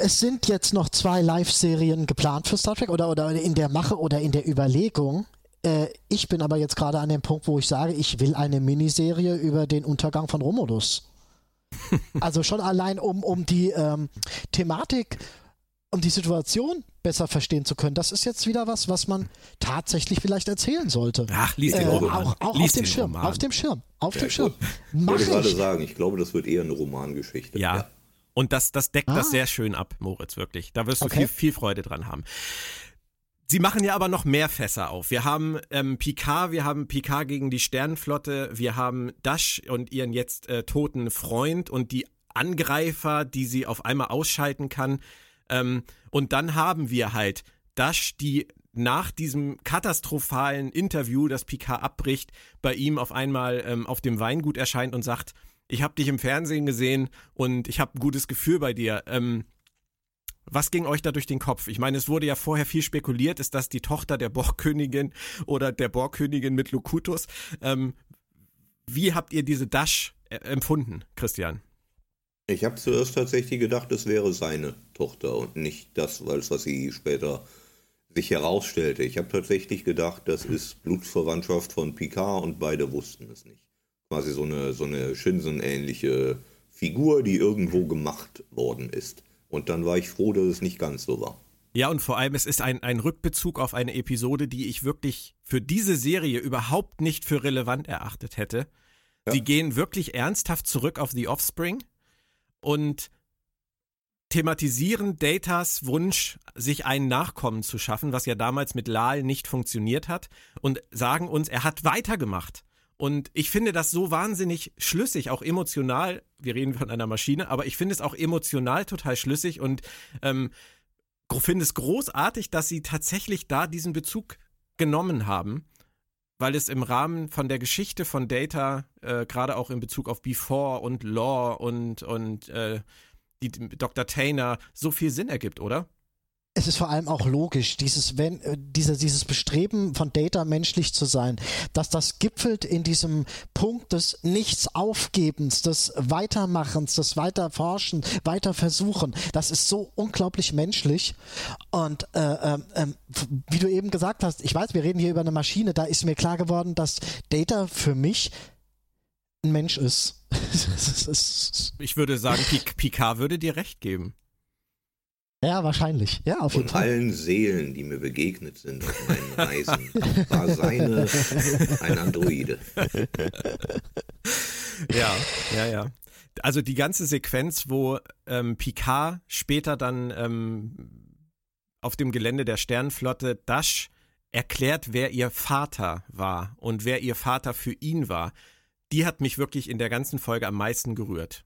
es sind jetzt noch zwei Live-Serien geplant für Star Trek oder, oder in der Mache oder in der Überlegung. Äh, ich bin aber jetzt gerade an dem Punkt, wo ich sage, ich will eine Miniserie über den Untergang von Romulus. also schon allein, um, um die ähm, Thematik, um die Situation besser verstehen zu können. Das ist jetzt wieder was, was man tatsächlich vielleicht erzählen sollte. Ach, lies den äh, Roman. Auch, auch lies auf dem Schirm, Roman. auf dem Schirm, auf ja, dem Schirm. Ich wollte gerade sagen, ich glaube, das wird eher eine Romangeschichte. ja. ja. Und das, das deckt ah. das sehr schön ab, Moritz, wirklich. Da wirst du okay. viel, viel Freude dran haben. Sie machen ja aber noch mehr Fässer auf. Wir haben ähm, Picard, wir haben Picard gegen die Sternenflotte, wir haben Dash und ihren jetzt äh, toten Freund und die Angreifer, die sie auf einmal ausschalten kann. Ähm, und dann haben wir halt Dash, die nach diesem katastrophalen Interview, das Picard abbricht, bei ihm auf einmal ähm, auf dem Weingut erscheint und sagt, ich habe dich im Fernsehen gesehen und ich habe ein gutes Gefühl bei dir. Ähm, was ging euch da durch den Kopf? Ich meine, es wurde ja vorher viel spekuliert, ist das die Tochter der Borgkönigin oder der Borgkönigin mit Locutus? Ähm, wie habt ihr diese Dash äh, empfunden, Christian? Ich habe zuerst tatsächlich gedacht, es wäre seine Tochter und nicht das, was sie später sich herausstellte. Ich habe tatsächlich gedacht, das ist Blutsverwandtschaft von Picard und beide wussten es nicht quasi so eine, so eine Shinsen-ähnliche Figur, die irgendwo gemacht worden ist. Und dann war ich froh, dass es nicht ganz so war. Ja, und vor allem, es ist ein, ein Rückbezug auf eine Episode, die ich wirklich für diese Serie überhaupt nicht für relevant erachtet hätte. Ja. Sie gehen wirklich ernsthaft zurück auf The Offspring und thematisieren Datas Wunsch, sich einen Nachkommen zu schaffen, was ja damals mit Lal nicht funktioniert hat, und sagen uns, er hat weitergemacht. Und ich finde das so wahnsinnig schlüssig, auch emotional. Wir reden von einer Maschine, aber ich finde es auch emotional total schlüssig und ähm, finde es großartig, dass sie tatsächlich da diesen Bezug genommen haben, weil es im Rahmen von der Geschichte von Data, äh, gerade auch in Bezug auf Before und Law und, und äh, die, Dr. Tainer, so viel Sinn ergibt, oder? Es ist vor allem auch logisch, dieses, wenn, äh, diese, dieses Bestreben von Data menschlich zu sein, dass das gipfelt in diesem Punkt des Nichtsaufgebens, des Weitermachens, des Weiterforschen, Weiterversuchen. Das ist so unglaublich menschlich. Und äh, äh, wie du eben gesagt hast, ich weiß, wir reden hier über eine Maschine, da ist mir klar geworden, dass Data für mich ein Mensch ist. ich würde sagen, Picard würde dir recht geben. Ja, wahrscheinlich. Ja, auf jeden Von Fall. allen Seelen, die mir begegnet sind auf meinen Reisen, war seine ein Androide. Ja, ja, ja. Also die ganze Sequenz, wo ähm, Picard später dann ähm, auf dem Gelände der Sternenflotte Dash erklärt, wer ihr Vater war und wer ihr Vater für ihn war, die hat mich wirklich in der ganzen Folge am meisten gerührt.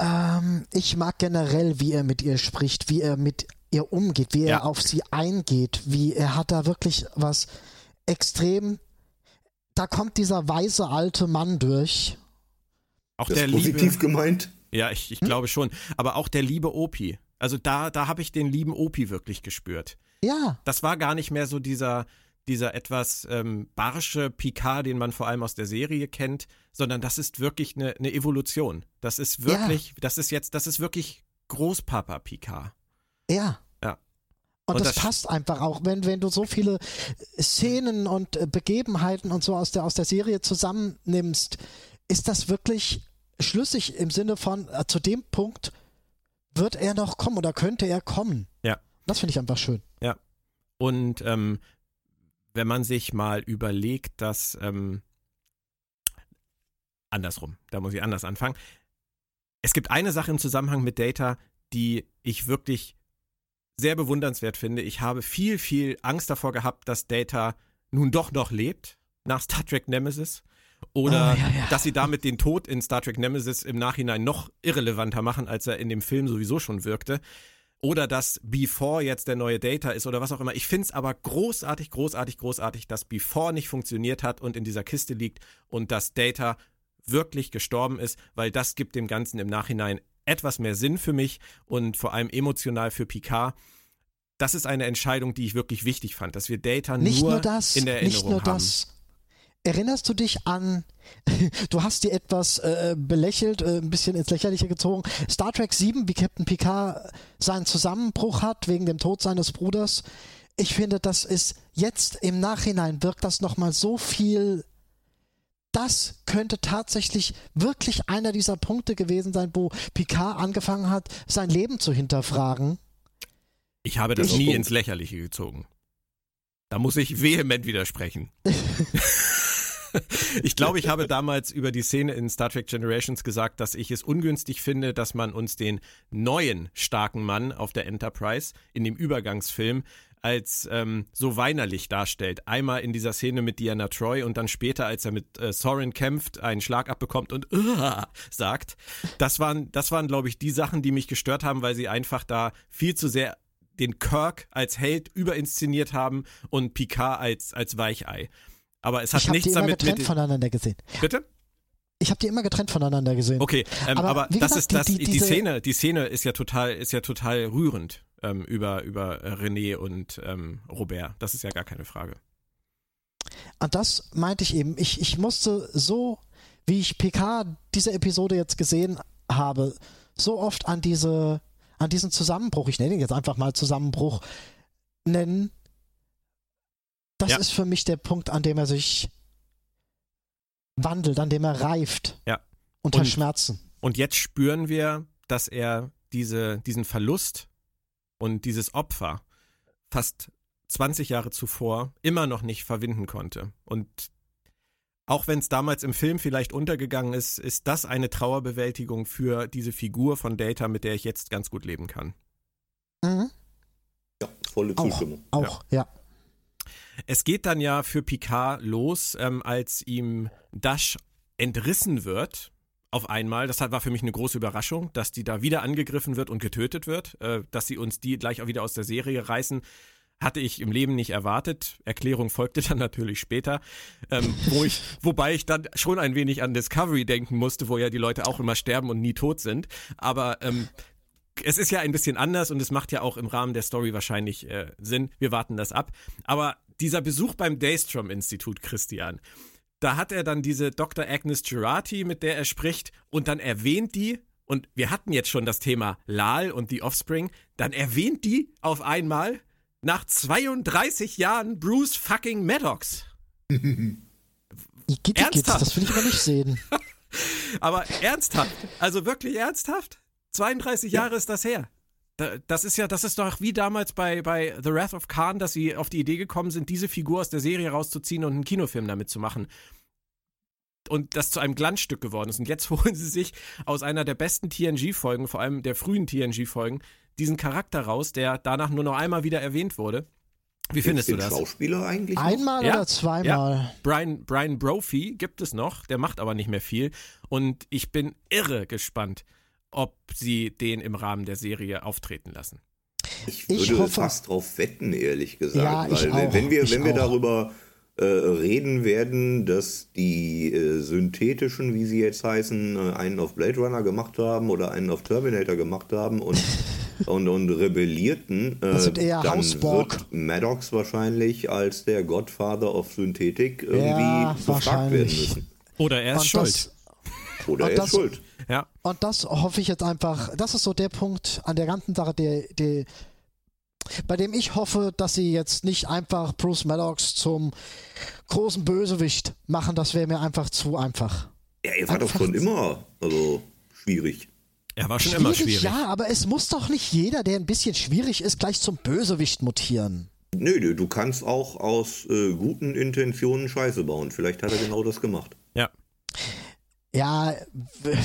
Ähm, ich mag generell, wie er mit ihr spricht, wie er mit ihr umgeht, wie ja. er auf sie eingeht, wie er hat da wirklich was extrem. Da kommt dieser weise alte Mann durch. Auch das der ist positiv liebe, gemeint. Ja, ich, ich hm? glaube schon. Aber auch der liebe Opi. Also da, da habe ich den lieben Opi wirklich gespürt. Ja. Das war gar nicht mehr so dieser, dieser etwas ähm, barsche Picard, den man vor allem aus der Serie kennt, sondern das ist wirklich eine, eine Evolution. Das ist wirklich, ja. das ist jetzt, das ist wirklich Großpapa Picard. Ja. Ja. Und, und das, das, passt einfach auch, wenn, wenn du so viele Szenen und äh, Begebenheiten und so aus der, aus der Serie zusammennimmst, ist das wirklich schlüssig im Sinne von, äh, zu dem Punkt wird er noch kommen oder könnte er kommen. Ja. Das finde ich einfach schön. Ja. Und ähm, wenn man sich mal überlegt, dass ähm, andersrum, da muss ich anders anfangen. Es gibt eine Sache im Zusammenhang mit Data, die ich wirklich sehr bewundernswert finde. Ich habe viel, viel Angst davor gehabt, dass Data nun doch noch lebt nach Star Trek Nemesis. Oder oh, ja, ja. dass sie damit den Tod in Star Trek Nemesis im Nachhinein noch irrelevanter machen, als er in dem Film sowieso schon wirkte oder dass Before jetzt der neue Data ist oder was auch immer. Ich finde es aber großartig, großartig, großartig, dass Before nicht funktioniert hat und in dieser Kiste liegt und dass Data wirklich gestorben ist, weil das gibt dem Ganzen im Nachhinein etwas mehr Sinn für mich und vor allem emotional für Picard. Das ist eine Entscheidung, die ich wirklich wichtig fand, dass wir Data nicht nur, nur das, in der Erinnerung nicht nur haben. Das. Erinnerst du dich an, du hast die etwas äh, belächelt, äh, ein bisschen ins Lächerliche gezogen, Star Trek 7, wie Captain Picard seinen Zusammenbruch hat wegen dem Tod seines Bruders. Ich finde, das ist jetzt im Nachhinein wirkt das nochmal so viel. Das könnte tatsächlich wirklich einer dieser Punkte gewesen sein, wo Picard angefangen hat, sein Leben zu hinterfragen. Ich habe das nie ins Lächerliche gezogen. Da muss ich vehement widersprechen. ich glaube, ich habe damals über die Szene in Star Trek Generations gesagt, dass ich es ungünstig finde, dass man uns den neuen starken Mann auf der Enterprise in dem Übergangsfilm als ähm, so weinerlich darstellt. Einmal in dieser Szene mit Diana Troy und dann später, als er mit äh, Soren kämpft, einen Schlag abbekommt und sagt. Das waren, das waren, glaube ich, die Sachen, die mich gestört haben, weil sie einfach da viel zu sehr den Kirk als Held überinszeniert haben und Picard als, als Weichei. Aber es hat ich nichts die immer damit getrennt voneinander gesehen. Bitte? Ich habe die immer getrennt voneinander gesehen. Okay, ähm, aber, aber das gesagt, ist das die, die, die, Szene, die Szene ist ja total ist ja total rührend ähm, über über René und ähm, Robert. Das ist ja gar keine Frage. Und das meinte ich eben. Ich ich musste so wie ich PK diese Episode jetzt gesehen habe, so oft an diese an diesen Zusammenbruch, ich nenne ihn jetzt einfach mal Zusammenbruch nennen, das ja. ist für mich der Punkt, an dem er sich wandelt, an dem er reift. Ja. Unter und, Schmerzen. Und jetzt spüren wir, dass er diese, diesen Verlust und dieses Opfer fast 20 Jahre zuvor immer noch nicht verwinden konnte. Und auch wenn es damals im Film vielleicht untergegangen ist, ist das eine Trauerbewältigung für diese Figur von Data, mit der ich jetzt ganz gut leben kann. Mhm. Ja, volle Zustimmung. Auch, auch ja. ja. Es geht dann ja für Picard los, ähm, als ihm Dash entrissen wird. Auf einmal. Das war für mich eine große Überraschung, dass die da wieder angegriffen wird und getötet wird. Äh, dass sie uns die gleich auch wieder aus der Serie reißen, hatte ich im Leben nicht erwartet. Erklärung folgte dann natürlich später, ähm, wo ich, wobei ich dann schon ein wenig an Discovery denken musste, wo ja die Leute auch immer sterben und nie tot sind. Aber ähm, es ist ja ein bisschen anders und es macht ja auch im Rahmen der Story wahrscheinlich äh, Sinn. Wir warten das ab. Aber dieser Besuch beim Daystrom-Institut, Christian, da hat er dann diese Dr. Agnes Girardi, mit der er spricht, und dann erwähnt die, und wir hatten jetzt schon das Thema Lal und The Offspring, dann erwähnt die auf einmal nach 32 Jahren Bruce fucking Maddox. Igitt, ernsthaft? Das will ich aber nicht sehen. aber ernsthaft, also wirklich ernsthaft? 32 ja. Jahre ist das her. Das ist ja, das ist doch wie damals bei, bei The Wrath of Khan, dass sie auf die Idee gekommen sind, diese Figur aus der Serie rauszuziehen und einen Kinofilm damit zu machen. Und das zu einem Glanzstück geworden ist. Und jetzt holen sie sich aus einer der besten TNG-Folgen, vor allem der frühen TNG-Folgen, diesen Charakter raus, der danach nur noch einmal wieder erwähnt wurde. Wie findest du das? Schauspieler eigentlich? Noch? Einmal ja? oder zweimal? Ja. Brian, Brian Brophy gibt es noch, der macht aber nicht mehr viel. Und ich bin irre gespannt, ob sie den im Rahmen der Serie auftreten lassen. Ich würde ich hoffe, fast drauf wetten, ehrlich gesagt. Ja, weil auch, wenn wir, wenn wir darüber äh, reden werden, dass die äh, synthetischen, wie sie jetzt heißen, äh, einen auf Blade Runner gemacht haben oder einen auf Terminator gemacht haben und, und, und rebellierten, äh, das sind eher dann Hausborg. wird Maddox wahrscheinlich als der Godfather of Synthetik irgendwie ja, gefragt werden müssen. Oder er ist und schuld. Das, oder er ist schuld. Ja. Und das hoffe ich jetzt einfach, das ist so der Punkt an der ganzen Sache, der, der, bei dem ich hoffe, dass sie jetzt nicht einfach Bruce Maddox zum großen Bösewicht machen. Das wäre mir einfach zu einfach. Ja, er war einfach doch schon immer also schwierig. Er war schon schwierig, immer schwierig. Ja, aber es muss doch nicht jeder, der ein bisschen schwierig ist, gleich zum Bösewicht mutieren. Nö, du kannst auch aus äh, guten Intentionen Scheiße bauen. Vielleicht hat er genau das gemacht. Ja.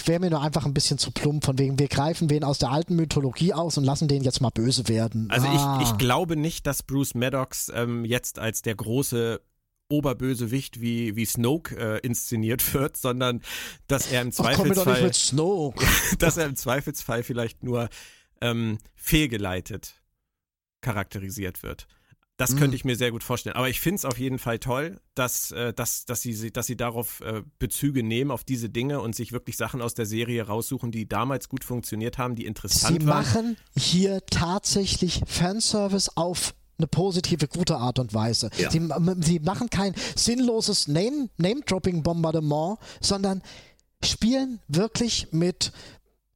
Wäre mir nur einfach ein bisschen zu plump, von wegen, wir greifen wen aus der alten Mythologie aus und lassen den jetzt mal böse werden. Also ah. ich, ich glaube nicht, dass Bruce Maddox ähm, jetzt als der große Oberbösewicht wie, wie Snoke äh, inszeniert wird, sondern dass er im Zweifelsfall. Ach, dass er im Zweifelsfall vielleicht nur ähm, fehlgeleitet charakterisiert wird. Das mhm. könnte ich mir sehr gut vorstellen. Aber ich finde es auf jeden Fall toll, dass, äh, dass, dass, sie, dass sie darauf äh, Bezüge nehmen, auf diese Dinge und sich wirklich Sachen aus der Serie raussuchen, die damals gut funktioniert haben, die interessant sie waren. Sie machen hier tatsächlich Fanservice auf eine positive, gute Art und Weise. Ja. Sie, sie machen kein sinnloses Name-Dropping-Bombardement, sondern spielen wirklich mit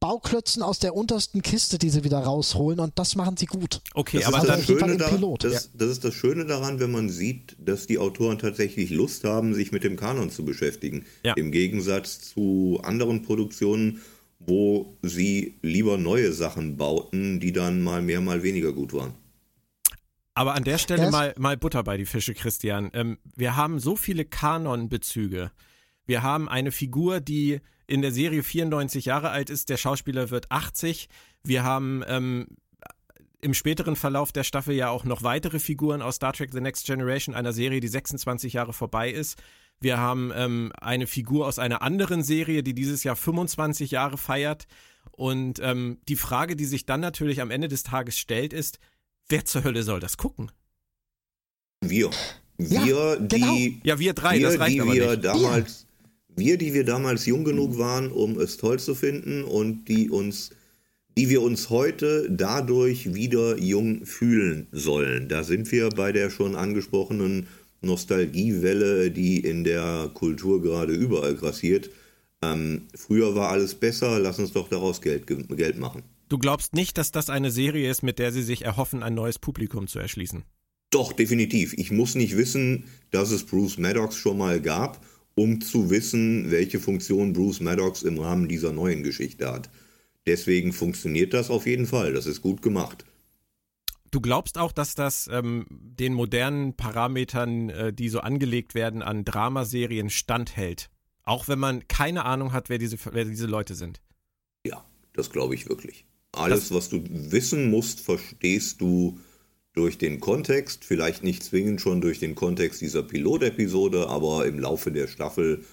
Bauklötzen aus der untersten Kiste, die sie wieder rausholen und das machen sie gut. Okay, das aber das Schöne daran, das, ja. das, ist das Schöne daran, wenn man sieht, dass die Autoren tatsächlich Lust haben, sich mit dem Kanon zu beschäftigen. Ja. Im Gegensatz zu anderen Produktionen, wo sie lieber neue Sachen bauten, die dann mal mehr, mal weniger gut waren. Aber an der Stelle mal, mal Butter bei die Fische, Christian. Ähm, wir haben so viele Kanon-Bezüge. Wir haben eine Figur, die in der Serie 94 Jahre alt ist. Der Schauspieler wird 80. Wir haben ähm, im späteren Verlauf der Staffel ja auch noch weitere Figuren aus Star Trek The Next Generation, einer Serie, die 26 Jahre vorbei ist. Wir haben ähm, eine Figur aus einer anderen Serie, die dieses Jahr 25 Jahre feiert. Und ähm, die Frage, die sich dann natürlich am Ende des Tages stellt, ist, wer zur Hölle soll das gucken? Wir. Wir, ja, die. Genau. Ja, wir drei, wir, das reicht die aber wir nicht. damals wir, die wir damals jung genug waren, um es toll zu finden und die uns, die wir uns heute dadurch wieder jung fühlen sollen. Da sind wir bei der schon angesprochenen Nostalgiewelle, die in der Kultur gerade überall grassiert. Ähm, früher war alles besser, lass uns doch daraus Geld, Geld machen. Du glaubst nicht, dass das eine Serie ist, mit der sie sich erhoffen, ein neues Publikum zu erschließen? Doch, definitiv. Ich muss nicht wissen, dass es Bruce Maddox schon mal gab um zu wissen, welche Funktion Bruce Maddox im Rahmen dieser neuen Geschichte hat. Deswegen funktioniert das auf jeden Fall. Das ist gut gemacht. Du glaubst auch, dass das ähm, den modernen Parametern, äh, die so angelegt werden, an Dramaserien standhält? Auch wenn man keine Ahnung hat, wer diese, wer diese Leute sind. Ja, das glaube ich wirklich. Alles, das was du wissen musst, verstehst du durch den Kontext, vielleicht nicht zwingend schon durch den Kontext dieser Pilotepisode, aber im Laufe der Staffel,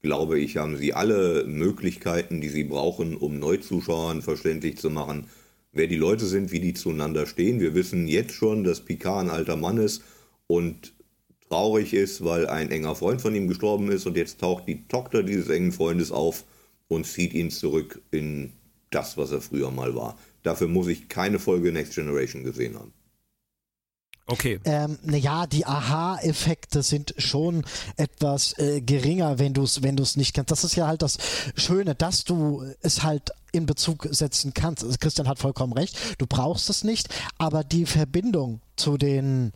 glaube ich, haben sie alle Möglichkeiten, die sie brauchen, um Neuzuschauern verständlich zu machen, wer die Leute sind, wie die zueinander stehen. Wir wissen jetzt schon, dass Picard ein alter Mann ist und traurig ist, weil ein enger Freund von ihm gestorben ist und jetzt taucht die Tochter dieses engen Freundes auf und zieht ihn zurück in das, was er früher mal war. Dafür muss ich keine Folge Next Generation gesehen haben. Okay. Ähm, naja, die Aha-Effekte sind schon etwas äh, geringer, wenn du es wenn du's nicht kennst. Das ist ja halt das Schöne, dass du es halt in Bezug setzen kannst. Also Christian hat vollkommen recht, du brauchst es nicht, aber die Verbindung zu den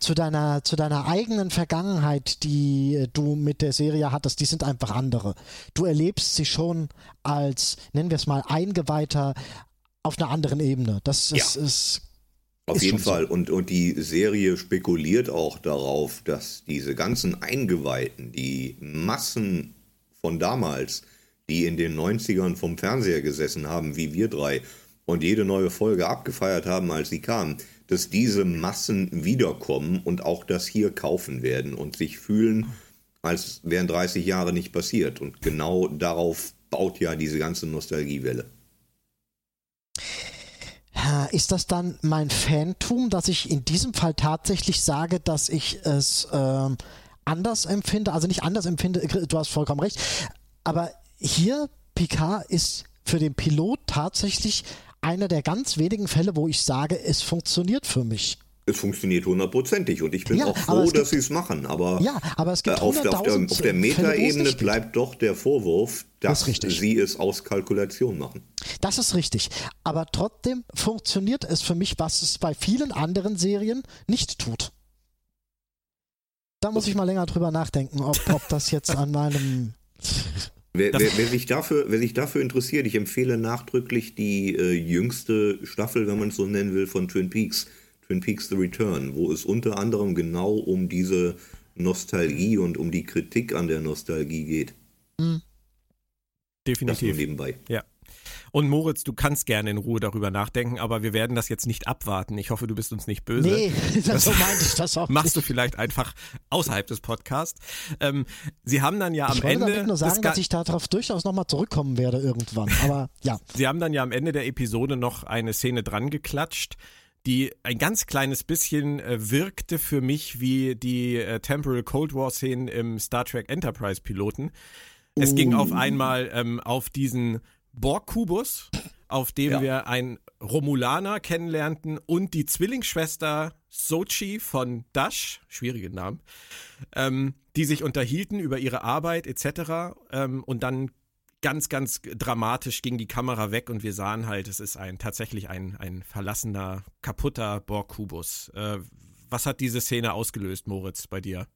zu deiner zu deiner eigenen Vergangenheit, die du mit der Serie hattest, die sind einfach andere. Du erlebst sie schon als nennen wir es mal eingeweihter auf einer anderen Ebene. Das Ja. ist, ist Auf Ist jeden schon so. Fall. Und, und die Serie spekuliert auch darauf, dass diese ganzen Eingeweihten, die Massen von damals, die in den 90ern vom Fernseher gesessen haben, wie wir drei, und jede neue Folge abgefeiert haben, als sie kam, dass diese Massen wiederkommen und auch das hier kaufen werden und sich fühlen, als wären 30 Jahre nicht passiert. Und genau darauf baut ja diese ganze Nostalgiewelle. Äh, Ist das dann mein Fantum, dass ich in diesem Fall tatsächlich sage, dass ich es ähm, anders empfinde? Also nicht anders empfinde, du hast vollkommen recht. Aber hier, Picard ist für den Pilot tatsächlich einer der ganz wenigen Fälle, wo ich sage, es funktioniert für mich. Es funktioniert hundertprozentig und ich bin Ja, auch froh, dass sie es machen. Aber Ja, aber es gibt äh, auf, der, auf, der, 100.000 auf der Metaebene bleibt doch der Vorwurf, Das dass richtig. sie es aus Kalkulation machen. Das ist richtig. Aber trotzdem funktioniert es für mich, was es bei vielen anderen Serien nicht tut. Da muss ich mal länger drüber nachdenken, ob, ob das jetzt an meinem. Wer, Das- wer, wer, sich dafür, wer sich dafür interessiert, ich empfehle nachdrücklich die äh, jüngste Staffel, wenn man es so nennen will, von Twin Peaks, Twin Peaks The Return, wo es unter anderem genau um diese Nostalgie und um die Kritik an der Nostalgie geht. Das nur Definitiv. nebenbei. Ja. Und Moritz, du kannst gerne in Ruhe darüber nachdenken, aber wir werden das jetzt nicht abwarten. Ich hoffe, du bist uns nicht böse. Nee, das, so meinte ich das auch Machst du nicht. vielleicht einfach außerhalb des Podcasts. Ähm, Sie haben dann ja am Ich wollte Ende. damit nur des sagen, dass ich darauf durchaus nochmal zurückkommen werde irgendwann. Aber ja. Sie haben dann ja am Ende der Episode noch eine Szene dran geklatscht, die ein ganz kleines bisschen äh, wirkte für mich wie die äh, Temporal Cold War Szenen im Star Trek Enterprise Piloten. Es ging auf einmal ähm, auf diesen Borg-Kubus, auf dem Ja. wir einen Romulaner kennenlernten und die Zwillingsschwester Sochi von Dash, schwierige Namen, ähm, die sich unterhielten über ihre Arbeit etc. Ähm, und dann ganz, ganz dramatisch ging die Kamera weg und wir sahen halt, es ist ein tatsächlich ein, ein verlassener, kaputter Borg-Kubus. Äh, was hat diese Szene ausgelöst, Moritz, bei dir?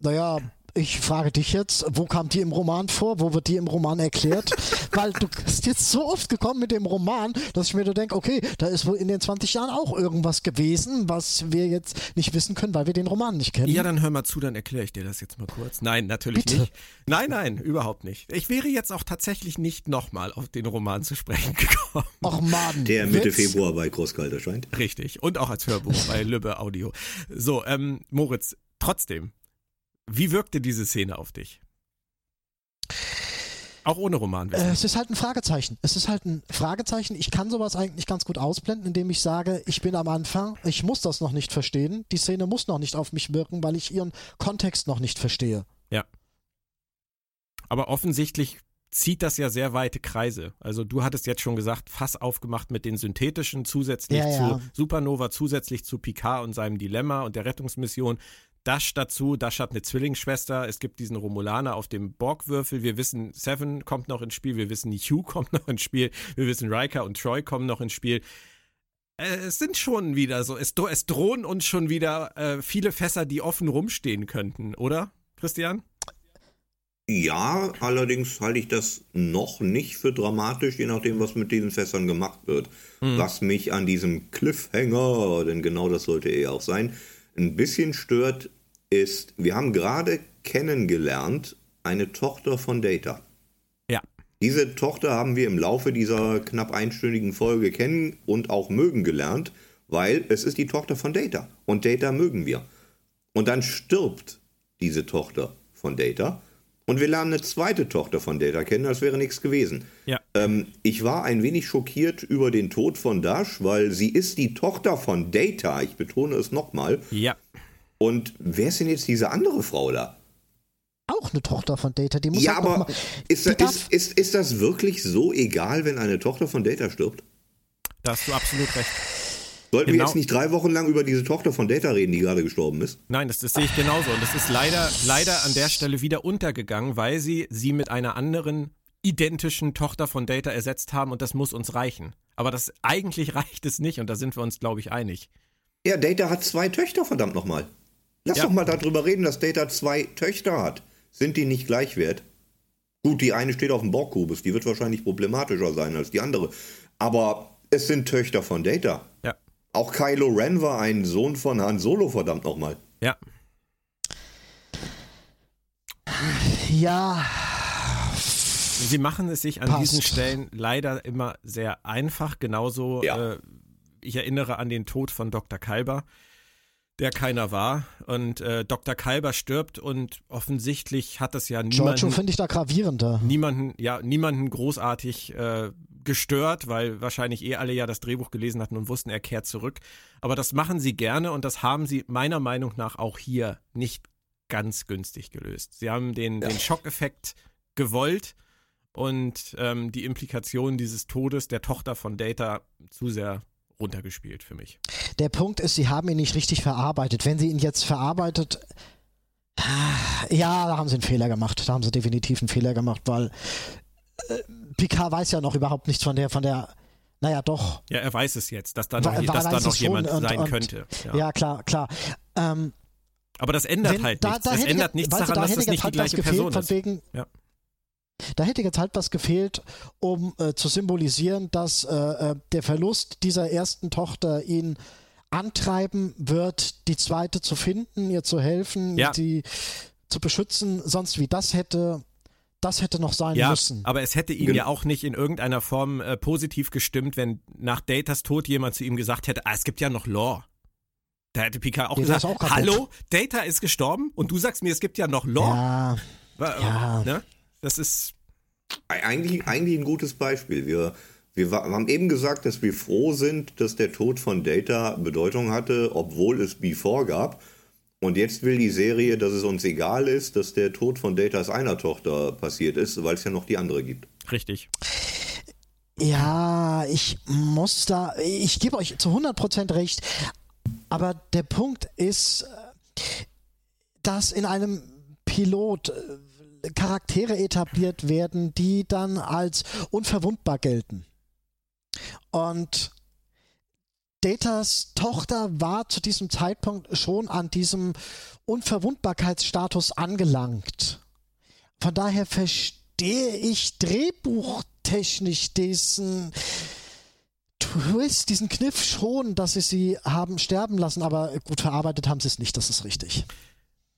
Naja, ich frage dich jetzt, wo kam die im Roman vor? Wo wird die im Roman erklärt? Weil du bist jetzt so oft gekommen mit dem Roman, dass ich mir so denke, okay, da ist wohl in den 20 Jahren auch irgendwas gewesen, was wir jetzt nicht wissen können, weil wir den Roman nicht kennen. Ja, dann hör mal zu, dann erkläre ich dir das jetzt mal kurz. Nein, natürlich Bitte. nicht. Nein, nein, überhaupt nicht. Ich wäre jetzt auch tatsächlich nicht nochmal auf den Roman zu sprechen gekommen. Och Mann. Der Mitte Witz. Februar bei Großkalt erscheint. Richtig. Und auch als Hörbuch bei Lübbe Audio. So, ähm, Moritz, trotzdem, wie wirkte diese Szene auf dich? Auch ohne Äh, Romanwissen. es ist halt ein Fragezeichen. Es ist halt ein Fragezeichen. Ich kann sowas eigentlich ganz gut ausblenden, indem ich sage, ich bin am Anfang, ich muss das noch nicht verstehen. Die Szene muss noch nicht auf mich wirken, weil ich ihren Kontext noch nicht verstehe. Ja. Aber offensichtlich zieht das ja sehr weite Kreise. Also du hattest jetzt schon gesagt, Fass aufgemacht mit den synthetischen zusätzlich Ja, ja. zu Supernova, zusätzlich zu Picard und seinem Dilemma und der Rettungsmission. Dash dazu, Dash hat eine Zwillingsschwester, es gibt diesen Romulaner auf dem Borgwürfel, wir wissen, Seven kommt noch ins Spiel, wir wissen, Hugh kommt noch ins Spiel, wir wissen, Riker und Troy kommen noch ins Spiel. Äh, Es sind schon wieder so, es, es drohen uns schon wieder äh, viele Fässer, die offen rumstehen könnten, oder, Christian? Ja, allerdings halte ich das noch nicht für dramatisch, je nachdem, was mit diesen Fässern gemacht wird. Was mich an diesem Cliffhanger, denn genau das sollte er auch sein, ein bisschen stört, ist, wir haben gerade kennengelernt eine Tochter von Data. Ja. Diese Tochter haben wir im Laufe dieser knapp einstündigen Folge kennen und auch mögen gelernt, weil es ist die Tochter von Data und Data mögen wir. Und dann stirbt diese Tochter von Data und wir lernen eine zweite Tochter von Data kennen, als wäre nichts gewesen. Ja. Ähm, ich war ein wenig schockiert über den Tod von Dash, weil sie ist die Tochter von Data. Ich betone es nochmal. Ja. Und wer ist denn jetzt diese andere Frau da? Auch eine Tochter von Data, die muss Ja, halt noch aber mal, ist, die ist, ist, ist das wirklich so egal, wenn eine Tochter von Data stirbt? Da hast du absolut recht. Sollten wir Genau. jetzt nicht drei Wochen lang über diese Tochter von Data reden, die gerade gestorben ist? Nein, das, das sehe ich genauso. Und das ist leider, leider an der Stelle wieder untergegangen, weil sie sie mit einer anderen identischen Tochter von Data ersetzt haben und das muss uns reichen. Aber das eigentlich reicht es nicht und da sind wir uns, glaube ich, einig. Ja, Data hat zwei Töchter, verdammt nochmal. Lass Ja. doch mal darüber reden, dass Data zwei Töchter hat. Sind die nicht gleichwert? Gut, die eine steht auf dem Borgkubus, die wird wahrscheinlich problematischer sein als die andere. Aber es sind Töchter von Data. Ja. Auch Kylo Ren war ein Sohn von Han Solo, verdammt nochmal. Ja. ja, Sie machen es sich an Passt. diesen Stellen leider immer sehr einfach. Genauso, Ja. äh, ich erinnere an den Tod von Dr. Kalber, der keiner war. Und äh, Dr. Kalber stirbt und offensichtlich hat das ja Giorgio niemanden, finde ich da gravierender. niemanden, ja, niemanden großartig äh, gestört, weil wahrscheinlich eh alle ja das Drehbuch gelesen hatten und wussten, er kehrt zurück. Aber das machen sie gerne und das haben sie meiner Meinung nach auch hier nicht ganz günstig gelöst. Sie haben den, den Schockeffekt gewollt und ähm, die Implikation dieses Todes der Tochter von Data zu sehr runtergespielt für mich. Der Punkt ist, sie haben ihn nicht richtig verarbeitet. Wenn sie ihn jetzt verarbeitet, ja, da haben sie einen Fehler gemacht. Da haben sie definitiv einen Fehler gemacht, weil äh, Picard weiß ja noch überhaupt nichts von der, von der, naja, doch. Ja, er weiß es jetzt, dass da noch, dass da noch es jemand und- sein und- könnte. Ja. Ja, klar, klar. Ähm, Aber das ändert wenn- halt da- nichts. da Das ändert jetzt- nichts weißt daran, da dass hätte das nicht die gleiche Person von ist. wegen, Ja. Da hätte jetzt halt was gefehlt, um äh, zu symbolisieren, dass äh, äh, der Verlust dieser ersten Tochter ihn antreiben wird, die zweite zu finden, ihr zu helfen, Ja. sie zu beschützen, sonst wie das hätte, das hätte noch sein Ja, müssen. aber es hätte ihn ja auch nicht in irgendeiner Form äh, positiv gestimmt, wenn nach Datas Tod jemand zu ihm gesagt hätte, ah, es gibt ja noch Lore. Da hätte Picard auch der gesagt, auch hallo, Data ist gestorben und du sagst mir, es gibt ja noch Lore. Ja, Wa- ja. Ne? Das ist, Eigentlich, eigentlich ein gutes Beispiel. Wir, wir haben eben gesagt, dass wir froh sind, dass der Tod von Data Bedeutung hatte, obwohl es Before gab. Und jetzt will die Serie, dass es uns egal ist, dass der Tod von Datas einer Tochter passiert ist, weil es ja noch die andere gibt. richtig. Ja, ich muss da, ich gebe euch zu 100% recht, aber der Punkt ist, äh, dass in einem Pilot äh, Charaktere etabliert werden, die dann als unverwundbar gelten. Und Datas Tochter war zu diesem Zeitpunkt schon an diesem Unverwundbarkeitsstatus angelangt. Von daher verstehe ich drehbuchtechnisch diesen Twist, diesen Kniff schon, dass sie sie haben sterben lassen, aber gut verarbeitet haben sie es nicht, das ist richtig.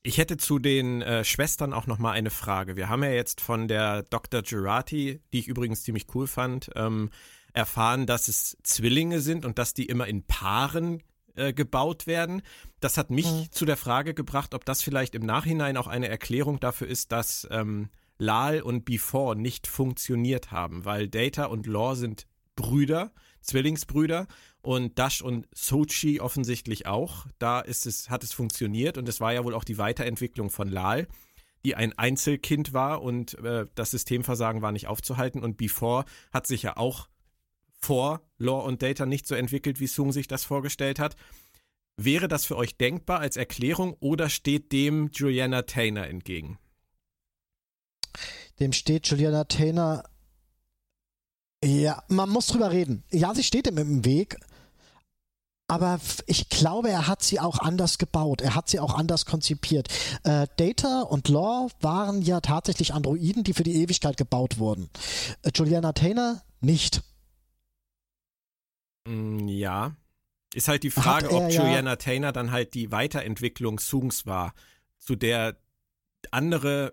Ich hätte zu den äh, Schwestern auch noch mal eine Frage. Wir haben ja jetzt von der Dr. Girati, die ich übrigens ziemlich cool fand, ähm, erfahren, dass es Zwillinge sind und dass die immer in Paaren äh, gebaut werden. Das hat mich Mhm. zu der Frage gebracht, ob das vielleicht im Nachhinein auch eine Erklärung dafür ist, dass ähm, Lal und Before nicht funktioniert haben, weil Data und Law sind Brüder, Zwillingsbrüder und Dash und Sochi offensichtlich auch. Da ist es, hat es funktioniert und es war ja wohl auch die Weiterentwicklung von Lal, die ein Einzelkind war und äh, das Systemversagen war nicht aufzuhalten und Before hat sich ja auch vor Law und Data nicht so entwickelt, wie Sung sich das vorgestellt hat. Wäre das für euch denkbar als Erklärung oder steht dem Juliana Taylor entgegen? Dem steht Juliana Taylor. Ja, man muss drüber reden. Ja, sie steht ihm im Weg. Aber ich glaube, er hat sie auch anders gebaut. Er hat sie auch anders konzipiert. Äh, Data und Law waren ja tatsächlich Androiden, die für die Ewigkeit gebaut wurden. Äh, Juliana Taylor nicht. Mm, Ja. Ist halt die Frage, ob ja- Juliana Taylor dann halt die Weiterentwicklung Sungs war, zu der andere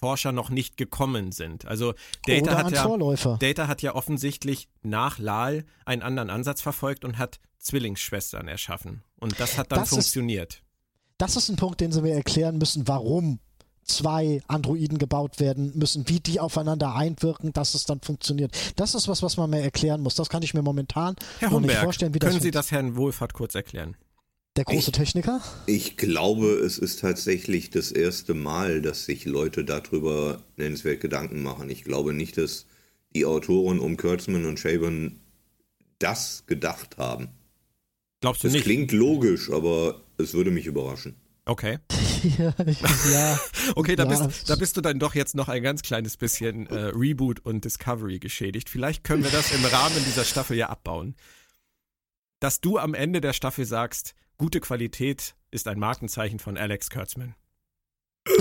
Forscher noch nicht gekommen sind. Also Data hat ja Vorläufer. Data hat ja offensichtlich nach Lal einen anderen Ansatz verfolgt und hat Zwillingsschwestern erschaffen. Und das hat dann Das ist- funktioniert. Das ist ein Punkt, den sie mir erklären müssen, warum zwei Androiden gebaut werden müssen, wie die aufeinander einwirken, dass es dann funktioniert. Das ist was, was man mir erklären muss. Das kann ich mir momentan Herr noch nicht vorstellen, wie können das Sie das Herrn Wohlfahrt kurz erklären? Der große Ich- Techniker? Ich glaube, es ist tatsächlich das erste Mal, dass sich Leute darüber nennenswert Gedanken machen. Ich glaube nicht, dass die Autoren um Kurtzman und Shaban das gedacht haben. Glaubst du Das nicht? klingt logisch, aber es würde mich überraschen. Okay. ja, ja. Okay, da, Ja. bist, da bist du dann doch jetzt noch ein ganz kleines bisschen äh, Reboot und Discovery geschädigt. Vielleicht können wir das im Rahmen dieser Staffel ja abbauen. Dass du am Ende der Staffel sagst, gute Qualität ist ein Markenzeichen von Alex Kurtzman. Gute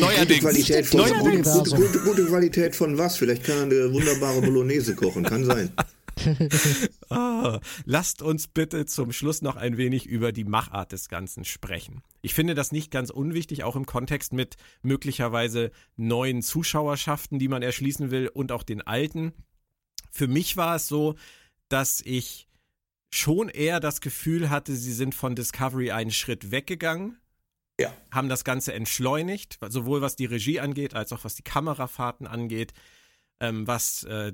Neuerdings. Qualität von, Neuerdings. gute, gute, gute, gute Qualität von was? Vielleicht kann er eine wunderbare Bolognese kochen, kann sein. Ah, lasst uns bitte zum Schluss noch ein wenig über die Machart des Ganzen sprechen. Ich finde das nicht ganz unwichtig, auch im Kontext mit möglicherweise neuen Zuschauerschaften, die man erschließen will und auch den alten. Für mich war es so, dass ich schon eher das Gefühl hatte, sie sind von Discovery einen Schritt weggegangen, Ja. haben das Ganze entschleunigt, sowohl was die Regie angeht, als auch was die Kamerafahrten angeht, ähm, was äh,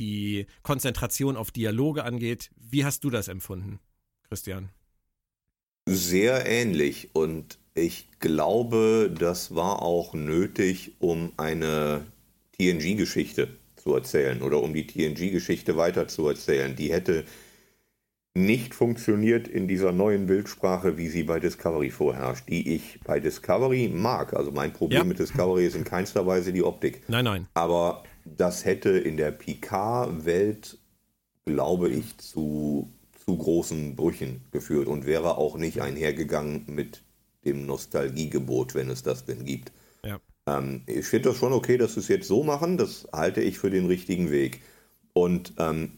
die Konzentration auf Dialoge angeht. Wie hast du das empfunden, Christian? Sehr ähnlich und ich glaube, das war auch nötig, um eine TNG-Geschichte zu erzählen oder um die TNG-Geschichte weiter zu erzählen. Die hätte nicht funktioniert in dieser neuen Bildsprache, wie sie bei Discovery vorherrscht, die ich bei Discovery mag. Also mein Problem Ja. mit Discovery ist in keinster Weise die Optik. Nein, nein. Aber das hätte in der Picard-Welt, glaube ich, zu, zu großen Brüchen geführt und wäre auch nicht einhergegangen mit dem Nostalgiegebot, wenn es das denn gibt. Ja. Ähm, ich finde das schon okay, dass sie es jetzt so machen. Das halte ich für den richtigen Weg. Und ähm,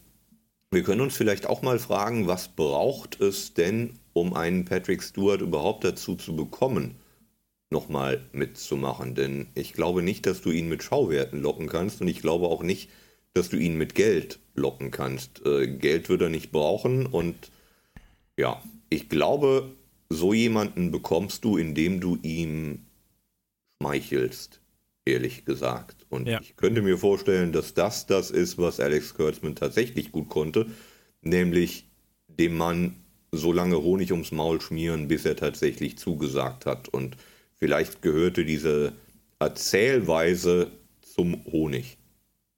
wir können uns vielleicht auch mal fragen, was braucht es denn, um einen Patrick Stewart überhaupt dazu zu bekommen, nochmal mitzumachen? Denn ich glaube nicht, dass du ihn mit Schauwerten locken kannst und ich glaube auch nicht, dass du ihn mit Geld locken kannst. Äh, Geld wird er nicht brauchen und ja, ich glaube, so jemanden bekommst du, indem du ihm schmeichelst, ehrlich gesagt. Und Ja. ich könnte mir vorstellen, dass das das ist, was Alex Kurtzman tatsächlich gut konnte, nämlich dem Mann so lange Honig ums Maul schmieren, bis er tatsächlich zugesagt hat. Und vielleicht gehörte diese Erzählweise zum Honig.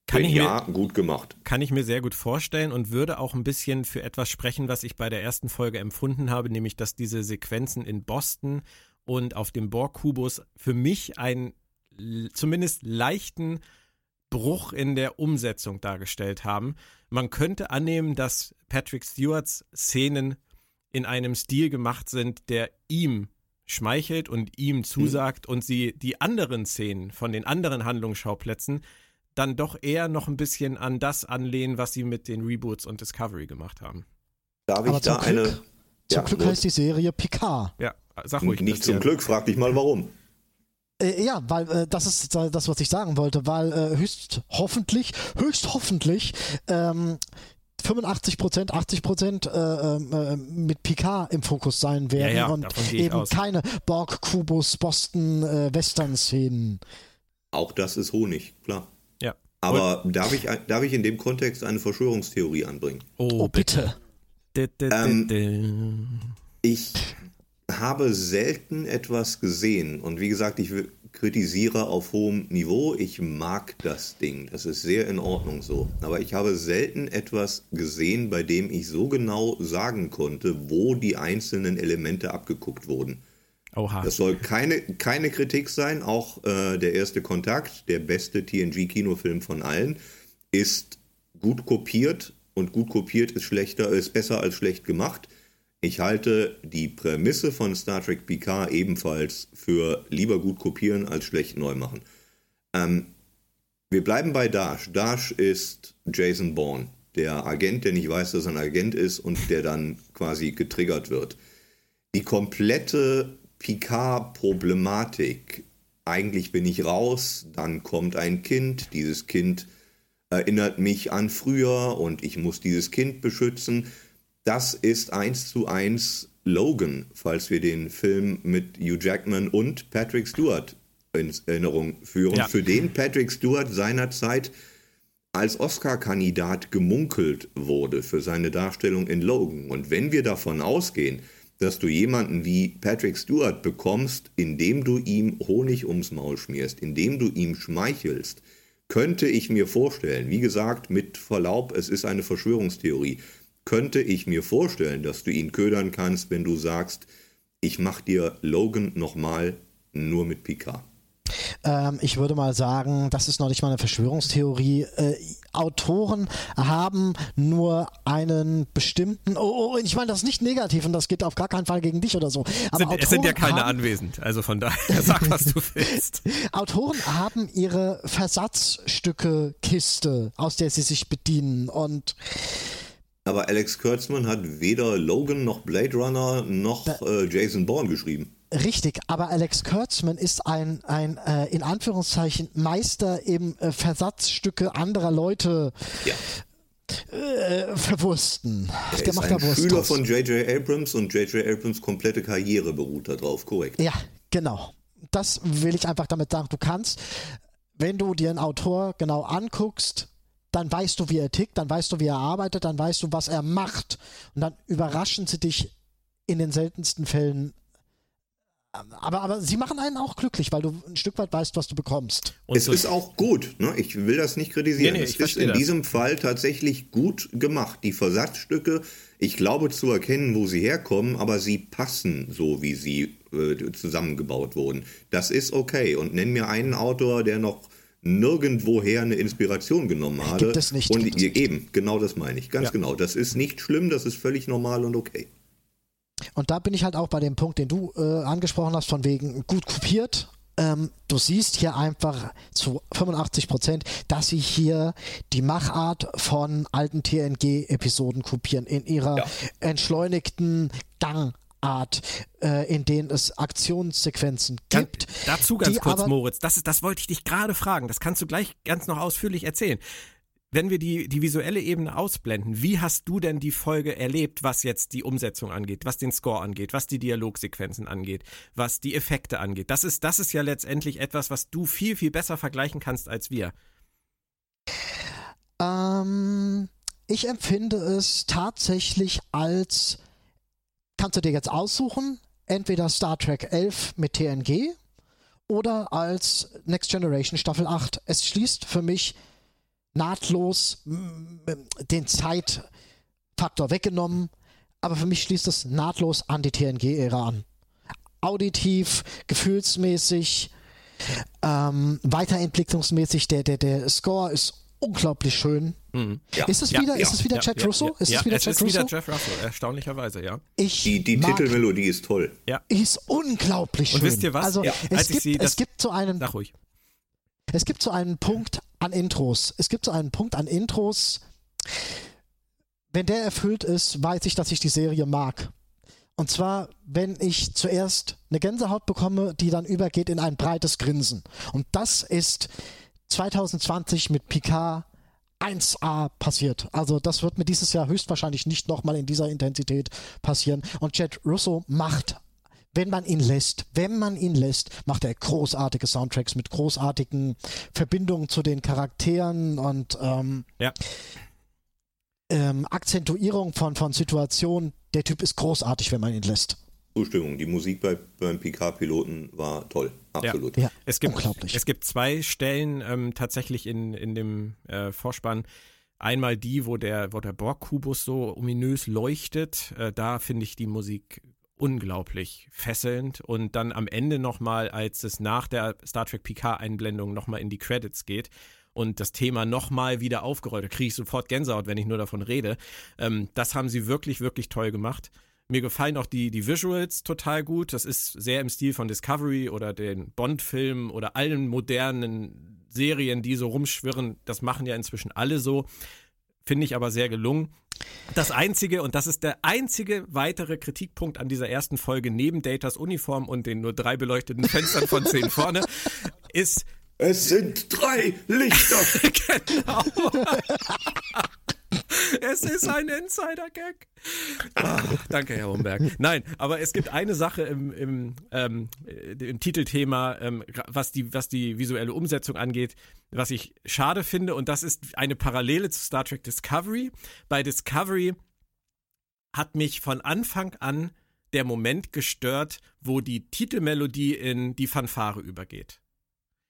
Kann Wenn ich, mir, ja, gut gemacht. kann ich mir sehr gut vorstellen und würde auch ein bisschen für etwas sprechen, was ich bei der ersten Folge empfunden habe, nämlich dass diese Sequenzen in Boston und auf dem Borg-Kubus für mich einen l- zumindest leichten Bruch in der Umsetzung dargestellt haben. Man könnte annehmen, dass Patrick Stewarts Szenen in einem Stil gemacht sind, der ihm schmeichelt und ihm zusagt und sie die anderen Szenen von den anderen Handlungsschauplätzen dann doch eher noch ein bisschen an das anlehnen, was sie mit den Reboots und Discovery gemacht haben. Darf ich Aber da zum Glück, eine. zum Ja, Glück heißt die Serie Picard. Ja, sag ruhig. Nicht zum. Glück, frag dich mal warum. Äh, ja, weil äh, das ist das, was ich sagen wollte, weil äh, höchst hoffentlich, höchst hoffentlich ähm, 85 Prozent, 80 Prozent äh, äh, mit Picard im Fokus sein werden Ja, ja, und eben aus. keine Borg, Kubus, Boston, äh, Western-Szenen. Auch das ist Honig, klar. Ja. Aber darf ich, darf ich in dem Kontext eine Verschwörungstheorie anbringen? Oh, bitte. Di- di- di- Ähm. Ich habe selten etwas gesehen und wie gesagt, ich kritisiere auf hohem Niveau. Ich mag das Ding, das ist sehr in Ordnung so. Aber ich habe selten etwas gesehen, bei dem ich so genau sagen konnte, wo die einzelnen Elemente abgeguckt wurden. Oha. Das soll keine, keine Kritik sein. Auch äh, der erste Kontakt, der beste TNG-Kinofilm von allen, ist gut kopiert und gut kopiert ist schlechter, ist besser als schlecht gemacht. Ich halte die Prämisse von Star Trek Picard ebenfalls für lieber gut kopieren als schlecht neu machen. Ähm, wir bleiben bei Dash. Dash ist Jason Bourne, der Agent, der nicht weiß, dass er ein Agent ist und der dann quasi getriggert wird. Die komplette Picard-Problematik, eigentlich bin ich raus, dann kommt ein Kind, dieses Kind erinnert mich an früher und ich muss dieses Kind beschützen. Das ist eins zu eins Logan, falls wir den Film mit Hugh Jackman und Patrick Stewart in Erinnerung führen, ja. für den Patrick Stewart seinerzeit als Oscar-Kandidat gemunkelt wurde für seine Darstellung in Logan. Und wenn wir davon ausgehen, dass du jemanden wie Patrick Stewart bekommst, indem du ihm Honig ums Maul schmierst, indem du ihm schmeichelst, könnte ich mir vorstellen, wie gesagt, mit Verlaub, es ist eine Verschwörungstheorie, könnte ich mir vorstellen, dass du ihn ködern kannst, wenn du sagst, ich mach dir Logan nochmal nur mit Picard. Ähm, ich würde mal sagen, das ist noch nicht mal eine Verschwörungstheorie. Äh, Autoren haben nur einen bestimmten. Oh, oh, ich meine das ist nicht negativ und das geht auf gar keinen Fall gegen dich oder so. Aber sind, es sind ja keine haben, anwesend, also von daher sag, was du willst. Autoren haben ihre Versatzstücke-Kiste, aus der sie sich bedienen und aber Alex Kurtzman hat weder Logan noch Blade Runner noch äh, Jason Bourne geschrieben. Richtig, aber Alex Kurtzman ist ein, ein äh, in Anführungszeichen Meister im äh, Versatzstücke anderer Leute ja. äh, verwursten. Er Der ist ein da Schüler von J.J. Abrams und J.J. Abrams komplette Karriere beruht darauf, korrekt. Ja, genau. Das will ich einfach damit sagen. Du kannst, wenn du dir einen Autor genau anguckst, dann weißt du, wie er tickt, dann weißt du, wie er arbeitet, dann weißt du, was er macht. Und dann überraschen sie dich in den seltensten Fällen aber, aber sie machen einen auch glücklich, weil du ein Stück weit weißt, was du bekommst. Und es so ist auch gut, ne? ich will das nicht kritisieren. Nee, nee, es ist in das. diesem Fall tatsächlich gut gemacht. Die Versatzstücke, ich glaube zu erkennen, wo sie herkommen, aber sie passen so, wie sie äh, zusammengebaut wurden. Das ist okay. Und nenn mir einen Autor, der noch nirgendwoher eine Inspiration genommen hatte. Gibt es nicht. Und es nicht. eben, genau das meine ich. Ganz ja. genau. Das ist nicht schlimm, das ist völlig normal und okay. Und da bin ich halt auch bei dem Punkt, den du äh, angesprochen hast, von wegen gut kopiert. Ähm, du siehst hier einfach zu 85 Prozent, dass sie hier die Machart von alten TNG-Episoden kopieren in ihrer ja. entschleunigten Gangart, äh, in denen es Aktionssequenzen gibt. Ja, dazu ganz kurz, Moritz, das, ist, das wollte ich dich gerade fragen. Das kannst du gleich ganz noch ausführlich erzählen wenn wir die, die visuelle Ebene ausblenden, wie hast du denn die Folge erlebt, was jetzt die Umsetzung angeht, was den Score angeht, was die Dialogsequenzen angeht, was die Effekte angeht? Das ist, das ist ja letztendlich etwas, was du viel, viel besser vergleichen kannst als wir. Ähm, ich empfinde es tatsächlich als, kannst du dir jetzt aussuchen, entweder Star Trek 11 mit TNG oder als Next Generation Staffel 8. Es schließt für mich nahtlos den Zeitfaktor weggenommen, aber für mich schließt es nahtlos an die TNG-Ära an. Auditiv, gefühlsmäßig, ähm, weiterentwicklungsmäßig, der, der, der Score ist unglaublich schön. Mhm. Ja. Ist es wieder, ja, ist es wieder ja, Chad Russo? Ist es wieder es Chad ist Russo? wieder Jeff Russell, erstaunlicherweise, ja. Ich die die Titelmelodie ist toll. Ja. Ist unglaublich schön. Und wisst ihr was? Also, es, gibt, sie, es gibt so einen. Sag ruhig. Es gibt so einen Punkt an Intros. Es gibt so einen Punkt an Intros. Wenn der erfüllt ist, weiß ich, dass ich die Serie mag. Und zwar, wenn ich zuerst eine Gänsehaut bekomme, die dann übergeht in ein breites Grinsen. Und das ist 2020 mit Picard 1A passiert. Also das wird mir dieses Jahr höchstwahrscheinlich nicht nochmal in dieser Intensität passieren. Und Jet Russo macht wenn man ihn lässt, wenn man ihn lässt, macht er großartige Soundtracks mit großartigen Verbindungen zu den Charakteren und ähm, ja. ähm, Akzentuierung von, von Situationen. Der Typ ist großartig, wenn man ihn lässt. Zustimmung. Die Musik bei, beim Picard-Piloten war toll. Absolut. Ja, ja es gibt, unglaublich. Es gibt zwei Stellen ähm, tatsächlich in, in dem äh, Vorspann. Einmal die, wo der, wo der Borg-Kubus so ominös leuchtet. Äh, da finde ich die Musik unglaublich fesselnd und dann am Ende nochmal, als es nach der Star Trek PK-Einblendung nochmal in die Credits geht und das Thema nochmal wieder aufgerollt, da kriege ich sofort Gänsehaut, wenn ich nur davon rede. Ähm, das haben sie wirklich, wirklich toll gemacht. Mir gefallen auch die, die Visuals total gut. Das ist sehr im Stil von Discovery oder den Bond-Filmen oder allen modernen Serien, die so rumschwirren. Das machen ja inzwischen alle so. Finde ich aber sehr gelungen. Das einzige, und das ist der einzige weitere Kritikpunkt an dieser ersten Folge, neben Datas Uniform und den nur drei beleuchteten Fenstern von zehn vorne, ist. Es sind drei Lichter! genau. Es ist ein Insider-Gag. Danke, Herr Homberg. Nein, aber es gibt eine Sache im, im, ähm, im Titelthema, ähm, was, die, was die visuelle Umsetzung angeht, was ich schade finde. Und das ist eine Parallele zu Star Trek Discovery. Bei Discovery hat mich von Anfang an der Moment gestört, wo die Titelmelodie in die Fanfare übergeht.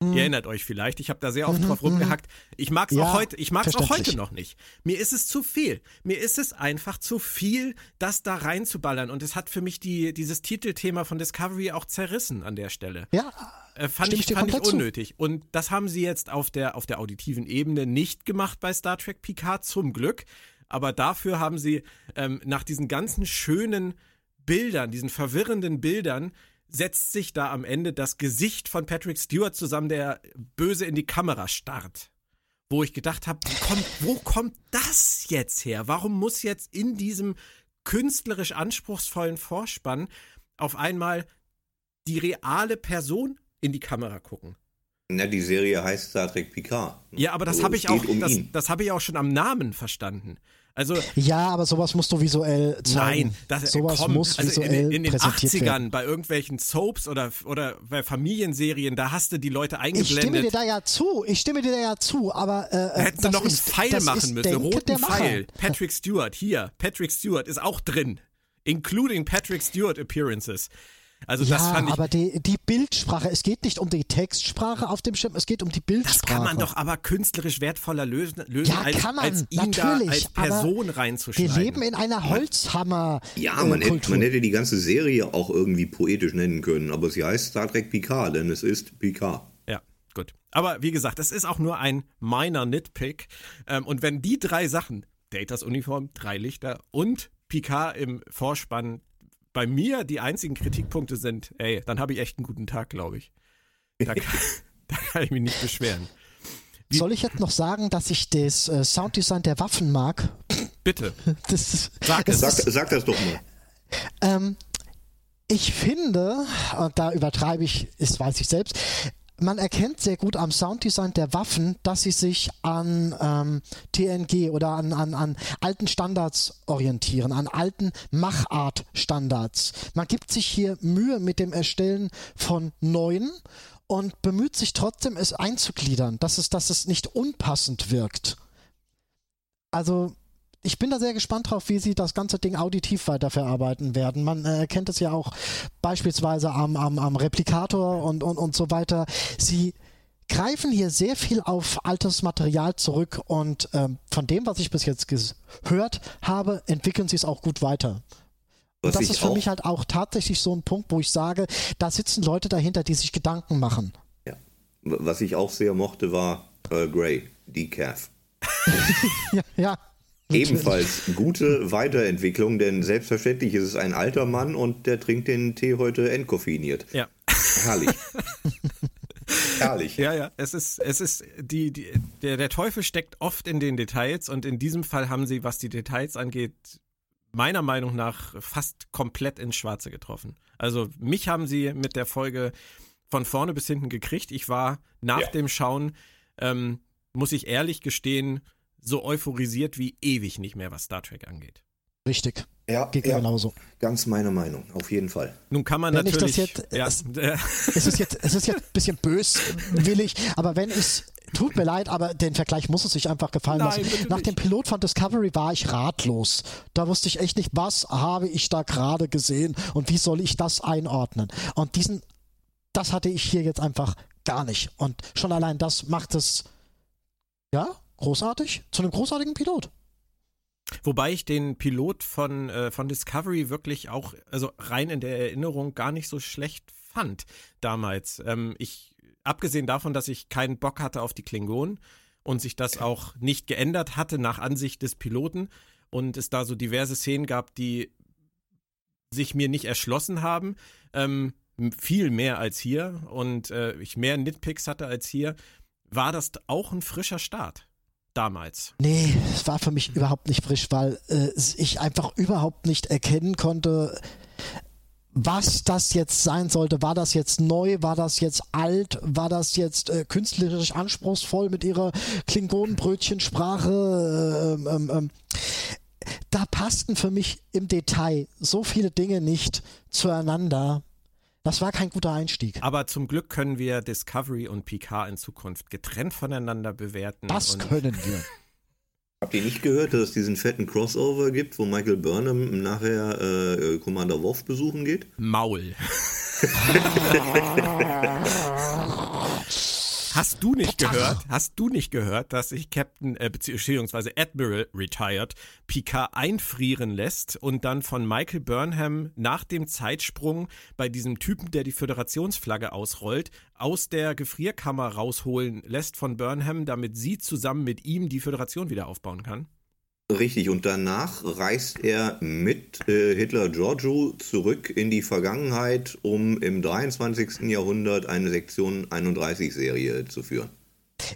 Ihr mhm. erinnert euch vielleicht, ich habe da sehr oft mhm, drauf mhm. rumgehackt. Ich mag es ja, auch heute, ich mag es auch heute noch nicht. Mir ist es zu viel. Mir ist es einfach zu viel, das da reinzuballern. Und es hat für mich die, dieses Titelthema von Discovery auch zerrissen an der Stelle. Ja. Äh, fand ich, fand ich unnötig. Zu. Und das haben sie jetzt auf der, auf der auditiven Ebene nicht gemacht bei Star Trek Picard, zum Glück. Aber dafür haben sie ähm, nach diesen ganzen schönen Bildern, diesen verwirrenden Bildern, setzt sich da am Ende das Gesicht von Patrick Stewart zusammen, der böse in die Kamera starrt. Wo ich gedacht habe, wo kommt das jetzt her? Warum muss jetzt in diesem künstlerisch anspruchsvollen Vorspann auf einmal die reale Person in die Kamera gucken? Na, die Serie heißt Star Trek Picard. Ja, aber das also habe ich auch, um das, das habe ich auch schon am Namen verstanden. Also ja, aber sowas musst du visuell zeigen. Nein, das sowas komm, muss also visuell in, in den 80ern werden. bei irgendwelchen Soaps oder oder bei Familienserien, da hast du die Leute eingeblendet. Ich stimme dir da ja zu. Ich stimme dir da ja zu, aber äh, da hätten sie noch einen Pfeil machen müssen, einen roten Pfeil. Patrick Stewart hier, Patrick Stewart ist auch drin, including Patrick Stewart appearances. Also ja, das fand ich. Aber die, die Bildsprache, es geht nicht um die Textsprache auf dem Schirm, es geht um die Bildsprache. Das kann man doch aber künstlerisch wertvoller lösen, lösen ja, als, kann man, als ihn da als Person reinzuschneiden. Wir leben in einer Holzhammer. Ja, man, äh, hätte, man hätte die ganze Serie auch irgendwie poetisch nennen können, aber sie heißt Star Trek Picard, denn es ist Picard. Ja, gut. Aber wie gesagt, es ist auch nur ein minor Nitpick. Ähm, und wenn die drei Sachen, Datas Uniform, drei Lichter und Picard im Vorspann bei mir die einzigen Kritikpunkte sind, ey, dann habe ich echt einen guten Tag, glaube ich. Da kann, da kann, ich mich nicht beschweren. Wie, Soll ich jetzt noch sagen, dass ich das äh, Sounddesign der Waffen mag? Bitte. Das, sag, das, sag, sag das doch mal. Ähm, ich finde, und da übertreibe ich, das weiß ich selbst, man erkennt sehr gut am Sounddesign der Waffen, dass sie sich an ähm, TNG oder an, an, an alten Standards orientieren, an alten Machart-Standards. Man gibt sich hier Mühe mit dem Erstellen von neuen und bemüht sich trotzdem, es einzugliedern, dass es, dass es nicht unpassend wirkt. Also ich bin da sehr gespannt drauf, wie sie das ganze Ding auditiv weiterverarbeiten werden. Man äh, kennt es ja auch beispielsweise am, am, am Replikator und, und, und so weiter. Sie greifen hier sehr viel auf altes Material zurück und ähm, von dem, was ich bis jetzt gehört habe, entwickeln sie es auch gut weiter. Und das ist für mich halt auch tatsächlich so ein Punkt, wo ich sage, da sitzen Leute dahinter, die sich Gedanken machen. Ja. Was ich auch sehr mochte, war Earl Grey, Decaf. ja, ja. Ebenfalls gute Weiterentwicklung, denn selbstverständlich ist es ein alter Mann und der trinkt den Tee heute entkoffiniert. Ja. Herrlich. Herrlich. Ja, ja. Es ist, es ist, die, die, der, der Teufel steckt oft in den Details und in diesem Fall haben sie, was die Details angeht, meiner Meinung nach fast komplett ins Schwarze getroffen. Also mich haben sie mit der Folge von vorne bis hinten gekriegt. Ich war nach ja. dem Schauen, ähm, muss ich ehrlich gestehen, so euphorisiert wie ewig nicht mehr, was Star Trek angeht. Richtig. Ja, geht ja, genauso. Ganz meine Meinung, auf jeden Fall. Nun kann man wenn natürlich. Ich das jetzt, ja. es, es, ist jetzt, es ist jetzt ein bisschen böswillig, aber wenn ich Tut mir leid, aber den Vergleich muss es sich einfach gefallen Nein, lassen. Nach dem Pilot von Discovery war ich ratlos. Da wusste ich echt nicht, was habe ich da gerade gesehen und wie soll ich das einordnen. Und diesen, das hatte ich hier jetzt einfach gar nicht. Und schon allein das macht es, ja, großartig, zu einem großartigen Pilot. Wobei ich den Pilot von, äh, von Discovery wirklich auch, also rein in der Erinnerung gar nicht so schlecht fand damals. Ähm, ich, abgesehen davon, dass ich keinen Bock hatte auf die Klingonen und sich das auch nicht geändert hatte nach Ansicht des Piloten und es da so diverse Szenen gab, die sich mir nicht erschlossen haben, ähm, viel mehr als hier und äh, ich mehr Nitpicks hatte als hier, war das auch ein frischer Start damals? Nee, es war für mich überhaupt nicht frisch, weil äh, ich einfach überhaupt nicht erkennen konnte, was das jetzt sein sollte. War das jetzt neu? War das jetzt alt? War das jetzt äh, künstlerisch anspruchsvoll mit ihrer Klingonenbrötchensprache? Ähm, ähm, ähm. Da passten für mich im Detail so viele Dinge nicht zueinander. Das war kein guter Einstieg. Aber zum Glück können wir Discovery und Picard in Zukunft getrennt voneinander bewerten. Das können wir. Habt ihr nicht gehört, dass es diesen fetten Crossover gibt, wo Michael Burnham nachher äh, Commander Worf besuchen geht? Maul. Hast du nicht gehört? Hast du nicht gehört, dass sich Captain äh, beziehungsweise Admiral retired Picard einfrieren lässt und dann von Michael Burnham nach dem Zeitsprung bei diesem Typen, der die Föderationsflagge ausrollt, aus der Gefrierkammer rausholen lässt von Burnham, damit sie zusammen mit ihm die Föderation wieder aufbauen kann? Richtig, und danach reist er mit äh, Hitler Giorgio zurück in die Vergangenheit, um im 23. Jahrhundert eine Sektion 31-Serie zu führen.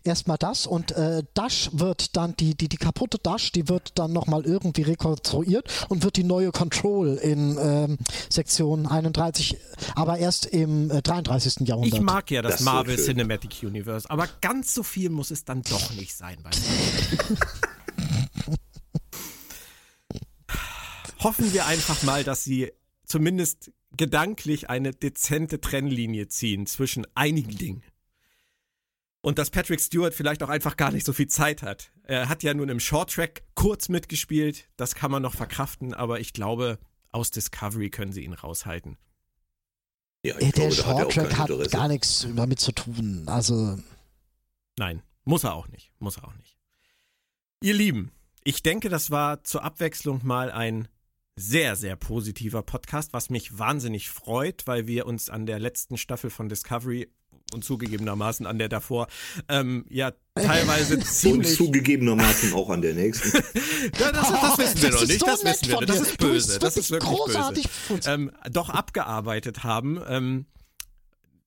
Erstmal das und äh, Dash wird dann, die, die, die kaputte Dash, die wird dann nochmal irgendwie rekonstruiert und wird die neue Control in ähm, Sektion 31, aber erst im äh, 33. Jahrhundert. Ich mag ja das, das Marvel Cinematic Universe, aber ganz so viel muss es dann doch nicht sein. Bei hoffen wir einfach mal, dass sie zumindest gedanklich eine dezente Trennlinie ziehen zwischen einigen Dingen. Und dass Patrick Stewart vielleicht auch einfach gar nicht so viel Zeit hat. Er hat ja nun im Short Track kurz mitgespielt, das kann man noch verkraften, aber ich glaube, aus Discovery können sie ihn raushalten. Ja, ich der Short Track hat, hat gar nichts damit zu tun. Also. Nein, muss er auch nicht. Muss er auch nicht. Ihr Lieben, ich denke, das war zur Abwechslung mal ein sehr, sehr positiver Podcast, was mich wahnsinnig freut, weil wir uns an der letzten Staffel von Discovery und zugegebenermaßen an der davor, ähm, ja, teilweise ziemlich... Und zugegebenermaßen auch an der nächsten. ja, das, das, wissen wir noch nicht, das wissen wir Das ist böse, das ist wirklich großartig böse. Ähm, doch abgearbeitet haben, ähm,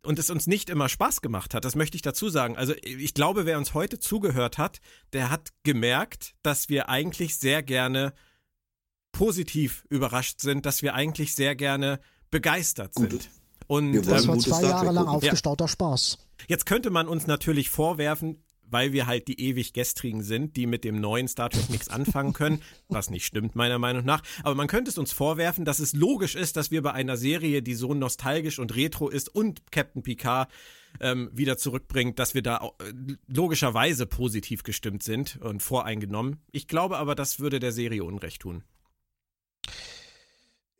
und es uns nicht immer Spaß gemacht hat, das möchte ich dazu sagen. Also ich glaube, wer uns heute zugehört hat, der hat gemerkt, dass wir eigentlich sehr gerne positiv überrascht sind, dass wir eigentlich sehr gerne begeistert sind. Gut. Und das war zwei Jahre lang aufgestauter ja. Spaß. Jetzt könnte man uns natürlich vorwerfen, weil wir halt die ewig gestrigen sind, die mit dem neuen Star Trek nichts anfangen können, was nicht stimmt meiner Meinung nach. Aber man könnte es uns vorwerfen, dass es logisch ist, dass wir bei einer Serie, die so nostalgisch und retro ist und Captain Picard ähm, wieder zurückbringt, dass wir da äh, logischerweise positiv gestimmt sind und voreingenommen. Ich glaube aber, das würde der Serie Unrecht tun.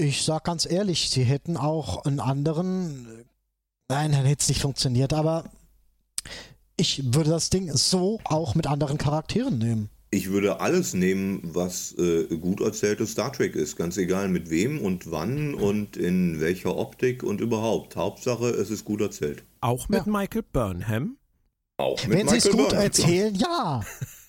Ich sag ganz ehrlich, sie hätten auch einen anderen. Nein, dann hätte es nicht funktioniert, aber ich würde das Ding so auch mit anderen Charakteren nehmen. Ich würde alles nehmen, was äh, gut erzähltes Star Trek ist, ganz egal mit wem und wann und in welcher Optik und überhaupt. Hauptsache, es ist gut erzählt. Auch mit ja. Michael Burnham? Auch mit Wenn sie es gut Burnham. erzählen, ja.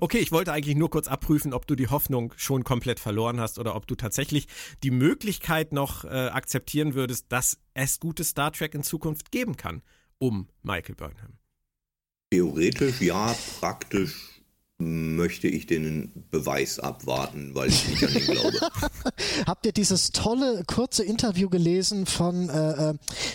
Okay, ich wollte eigentlich nur kurz abprüfen, ob du die Hoffnung schon komplett verloren hast oder ob du tatsächlich die Möglichkeit noch äh, akzeptieren würdest, dass es gutes Star Trek in Zukunft geben kann, um Michael Burnham. Theoretisch ja, praktisch möchte ich den Beweis abwarten, weil ich nicht an ihn glaube. Habt ihr dieses tolle kurze Interview gelesen von äh, äh,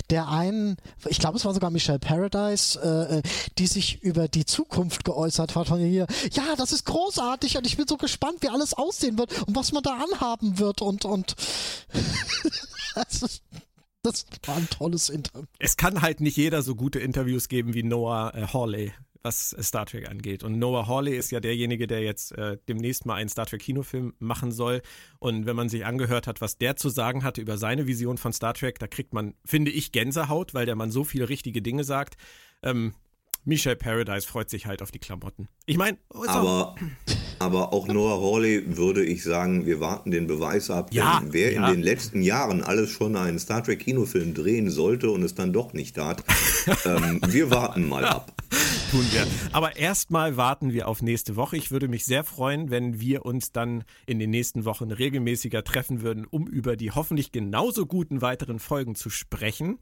der einen, ich glaube es war sogar Michelle Paradise, äh, äh, die sich über die Zukunft geäußert hat von hier. Ja, das ist großartig und ich bin so gespannt, wie alles aussehen wird und was man da anhaben wird und und das war ein tolles Interview. Es kann halt nicht jeder so gute Interviews geben wie Noah äh, Hawley was Star Trek angeht. Und Noah Hawley ist ja derjenige, der jetzt äh, demnächst mal einen Star Trek Kinofilm machen soll. Und wenn man sich angehört hat, was der zu sagen hatte über seine Vision von Star Trek, da kriegt man, finde ich, Gänsehaut, weil der Mann so viele richtige Dinge sagt. Ähm, Michelle Paradise freut sich halt auf die Klamotten. Ich meine, aber, aber auch Noah Hawley würde ich sagen, wir warten den Beweis ab. Ja, wer ja. in den letzten Jahren alles schon einen Star Trek Kinofilm drehen sollte und es dann doch nicht tat, ähm, wir warten mal ab. Tun wir. Aber erstmal warten wir auf nächste Woche. Ich würde mich sehr freuen, wenn wir uns dann in den nächsten Wochen regelmäßiger treffen würden, um über die hoffentlich genauso guten weiteren Folgen zu sprechen.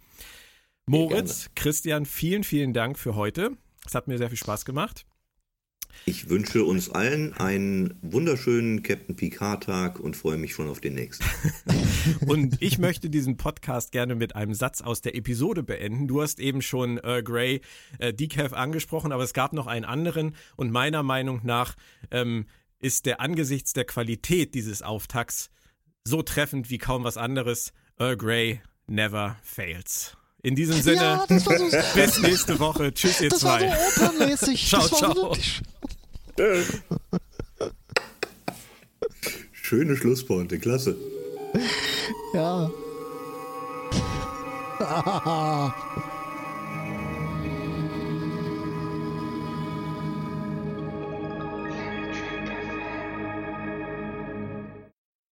Moritz, Christian, vielen, vielen Dank für heute. Es hat mir sehr viel Spaß gemacht. Ich wünsche uns allen einen wunderschönen Captain Picard-Tag und freue mich schon auf den nächsten. und ich möchte diesen Podcast gerne mit einem Satz aus der Episode beenden. Du hast eben schon Earl Grey äh, Decaf angesprochen, aber es gab noch einen anderen und meiner Meinung nach ähm, ist der angesichts der Qualität dieses Auftakts so treffend wie kaum was anderes. Earl Grey never fails. In diesem Sinne, ja, so, bis nächste Woche. Tschüss, ihr das zwei. Das war so opernmäßig. ciao, ciao. Schöne Schlusspointe, klasse. Ja.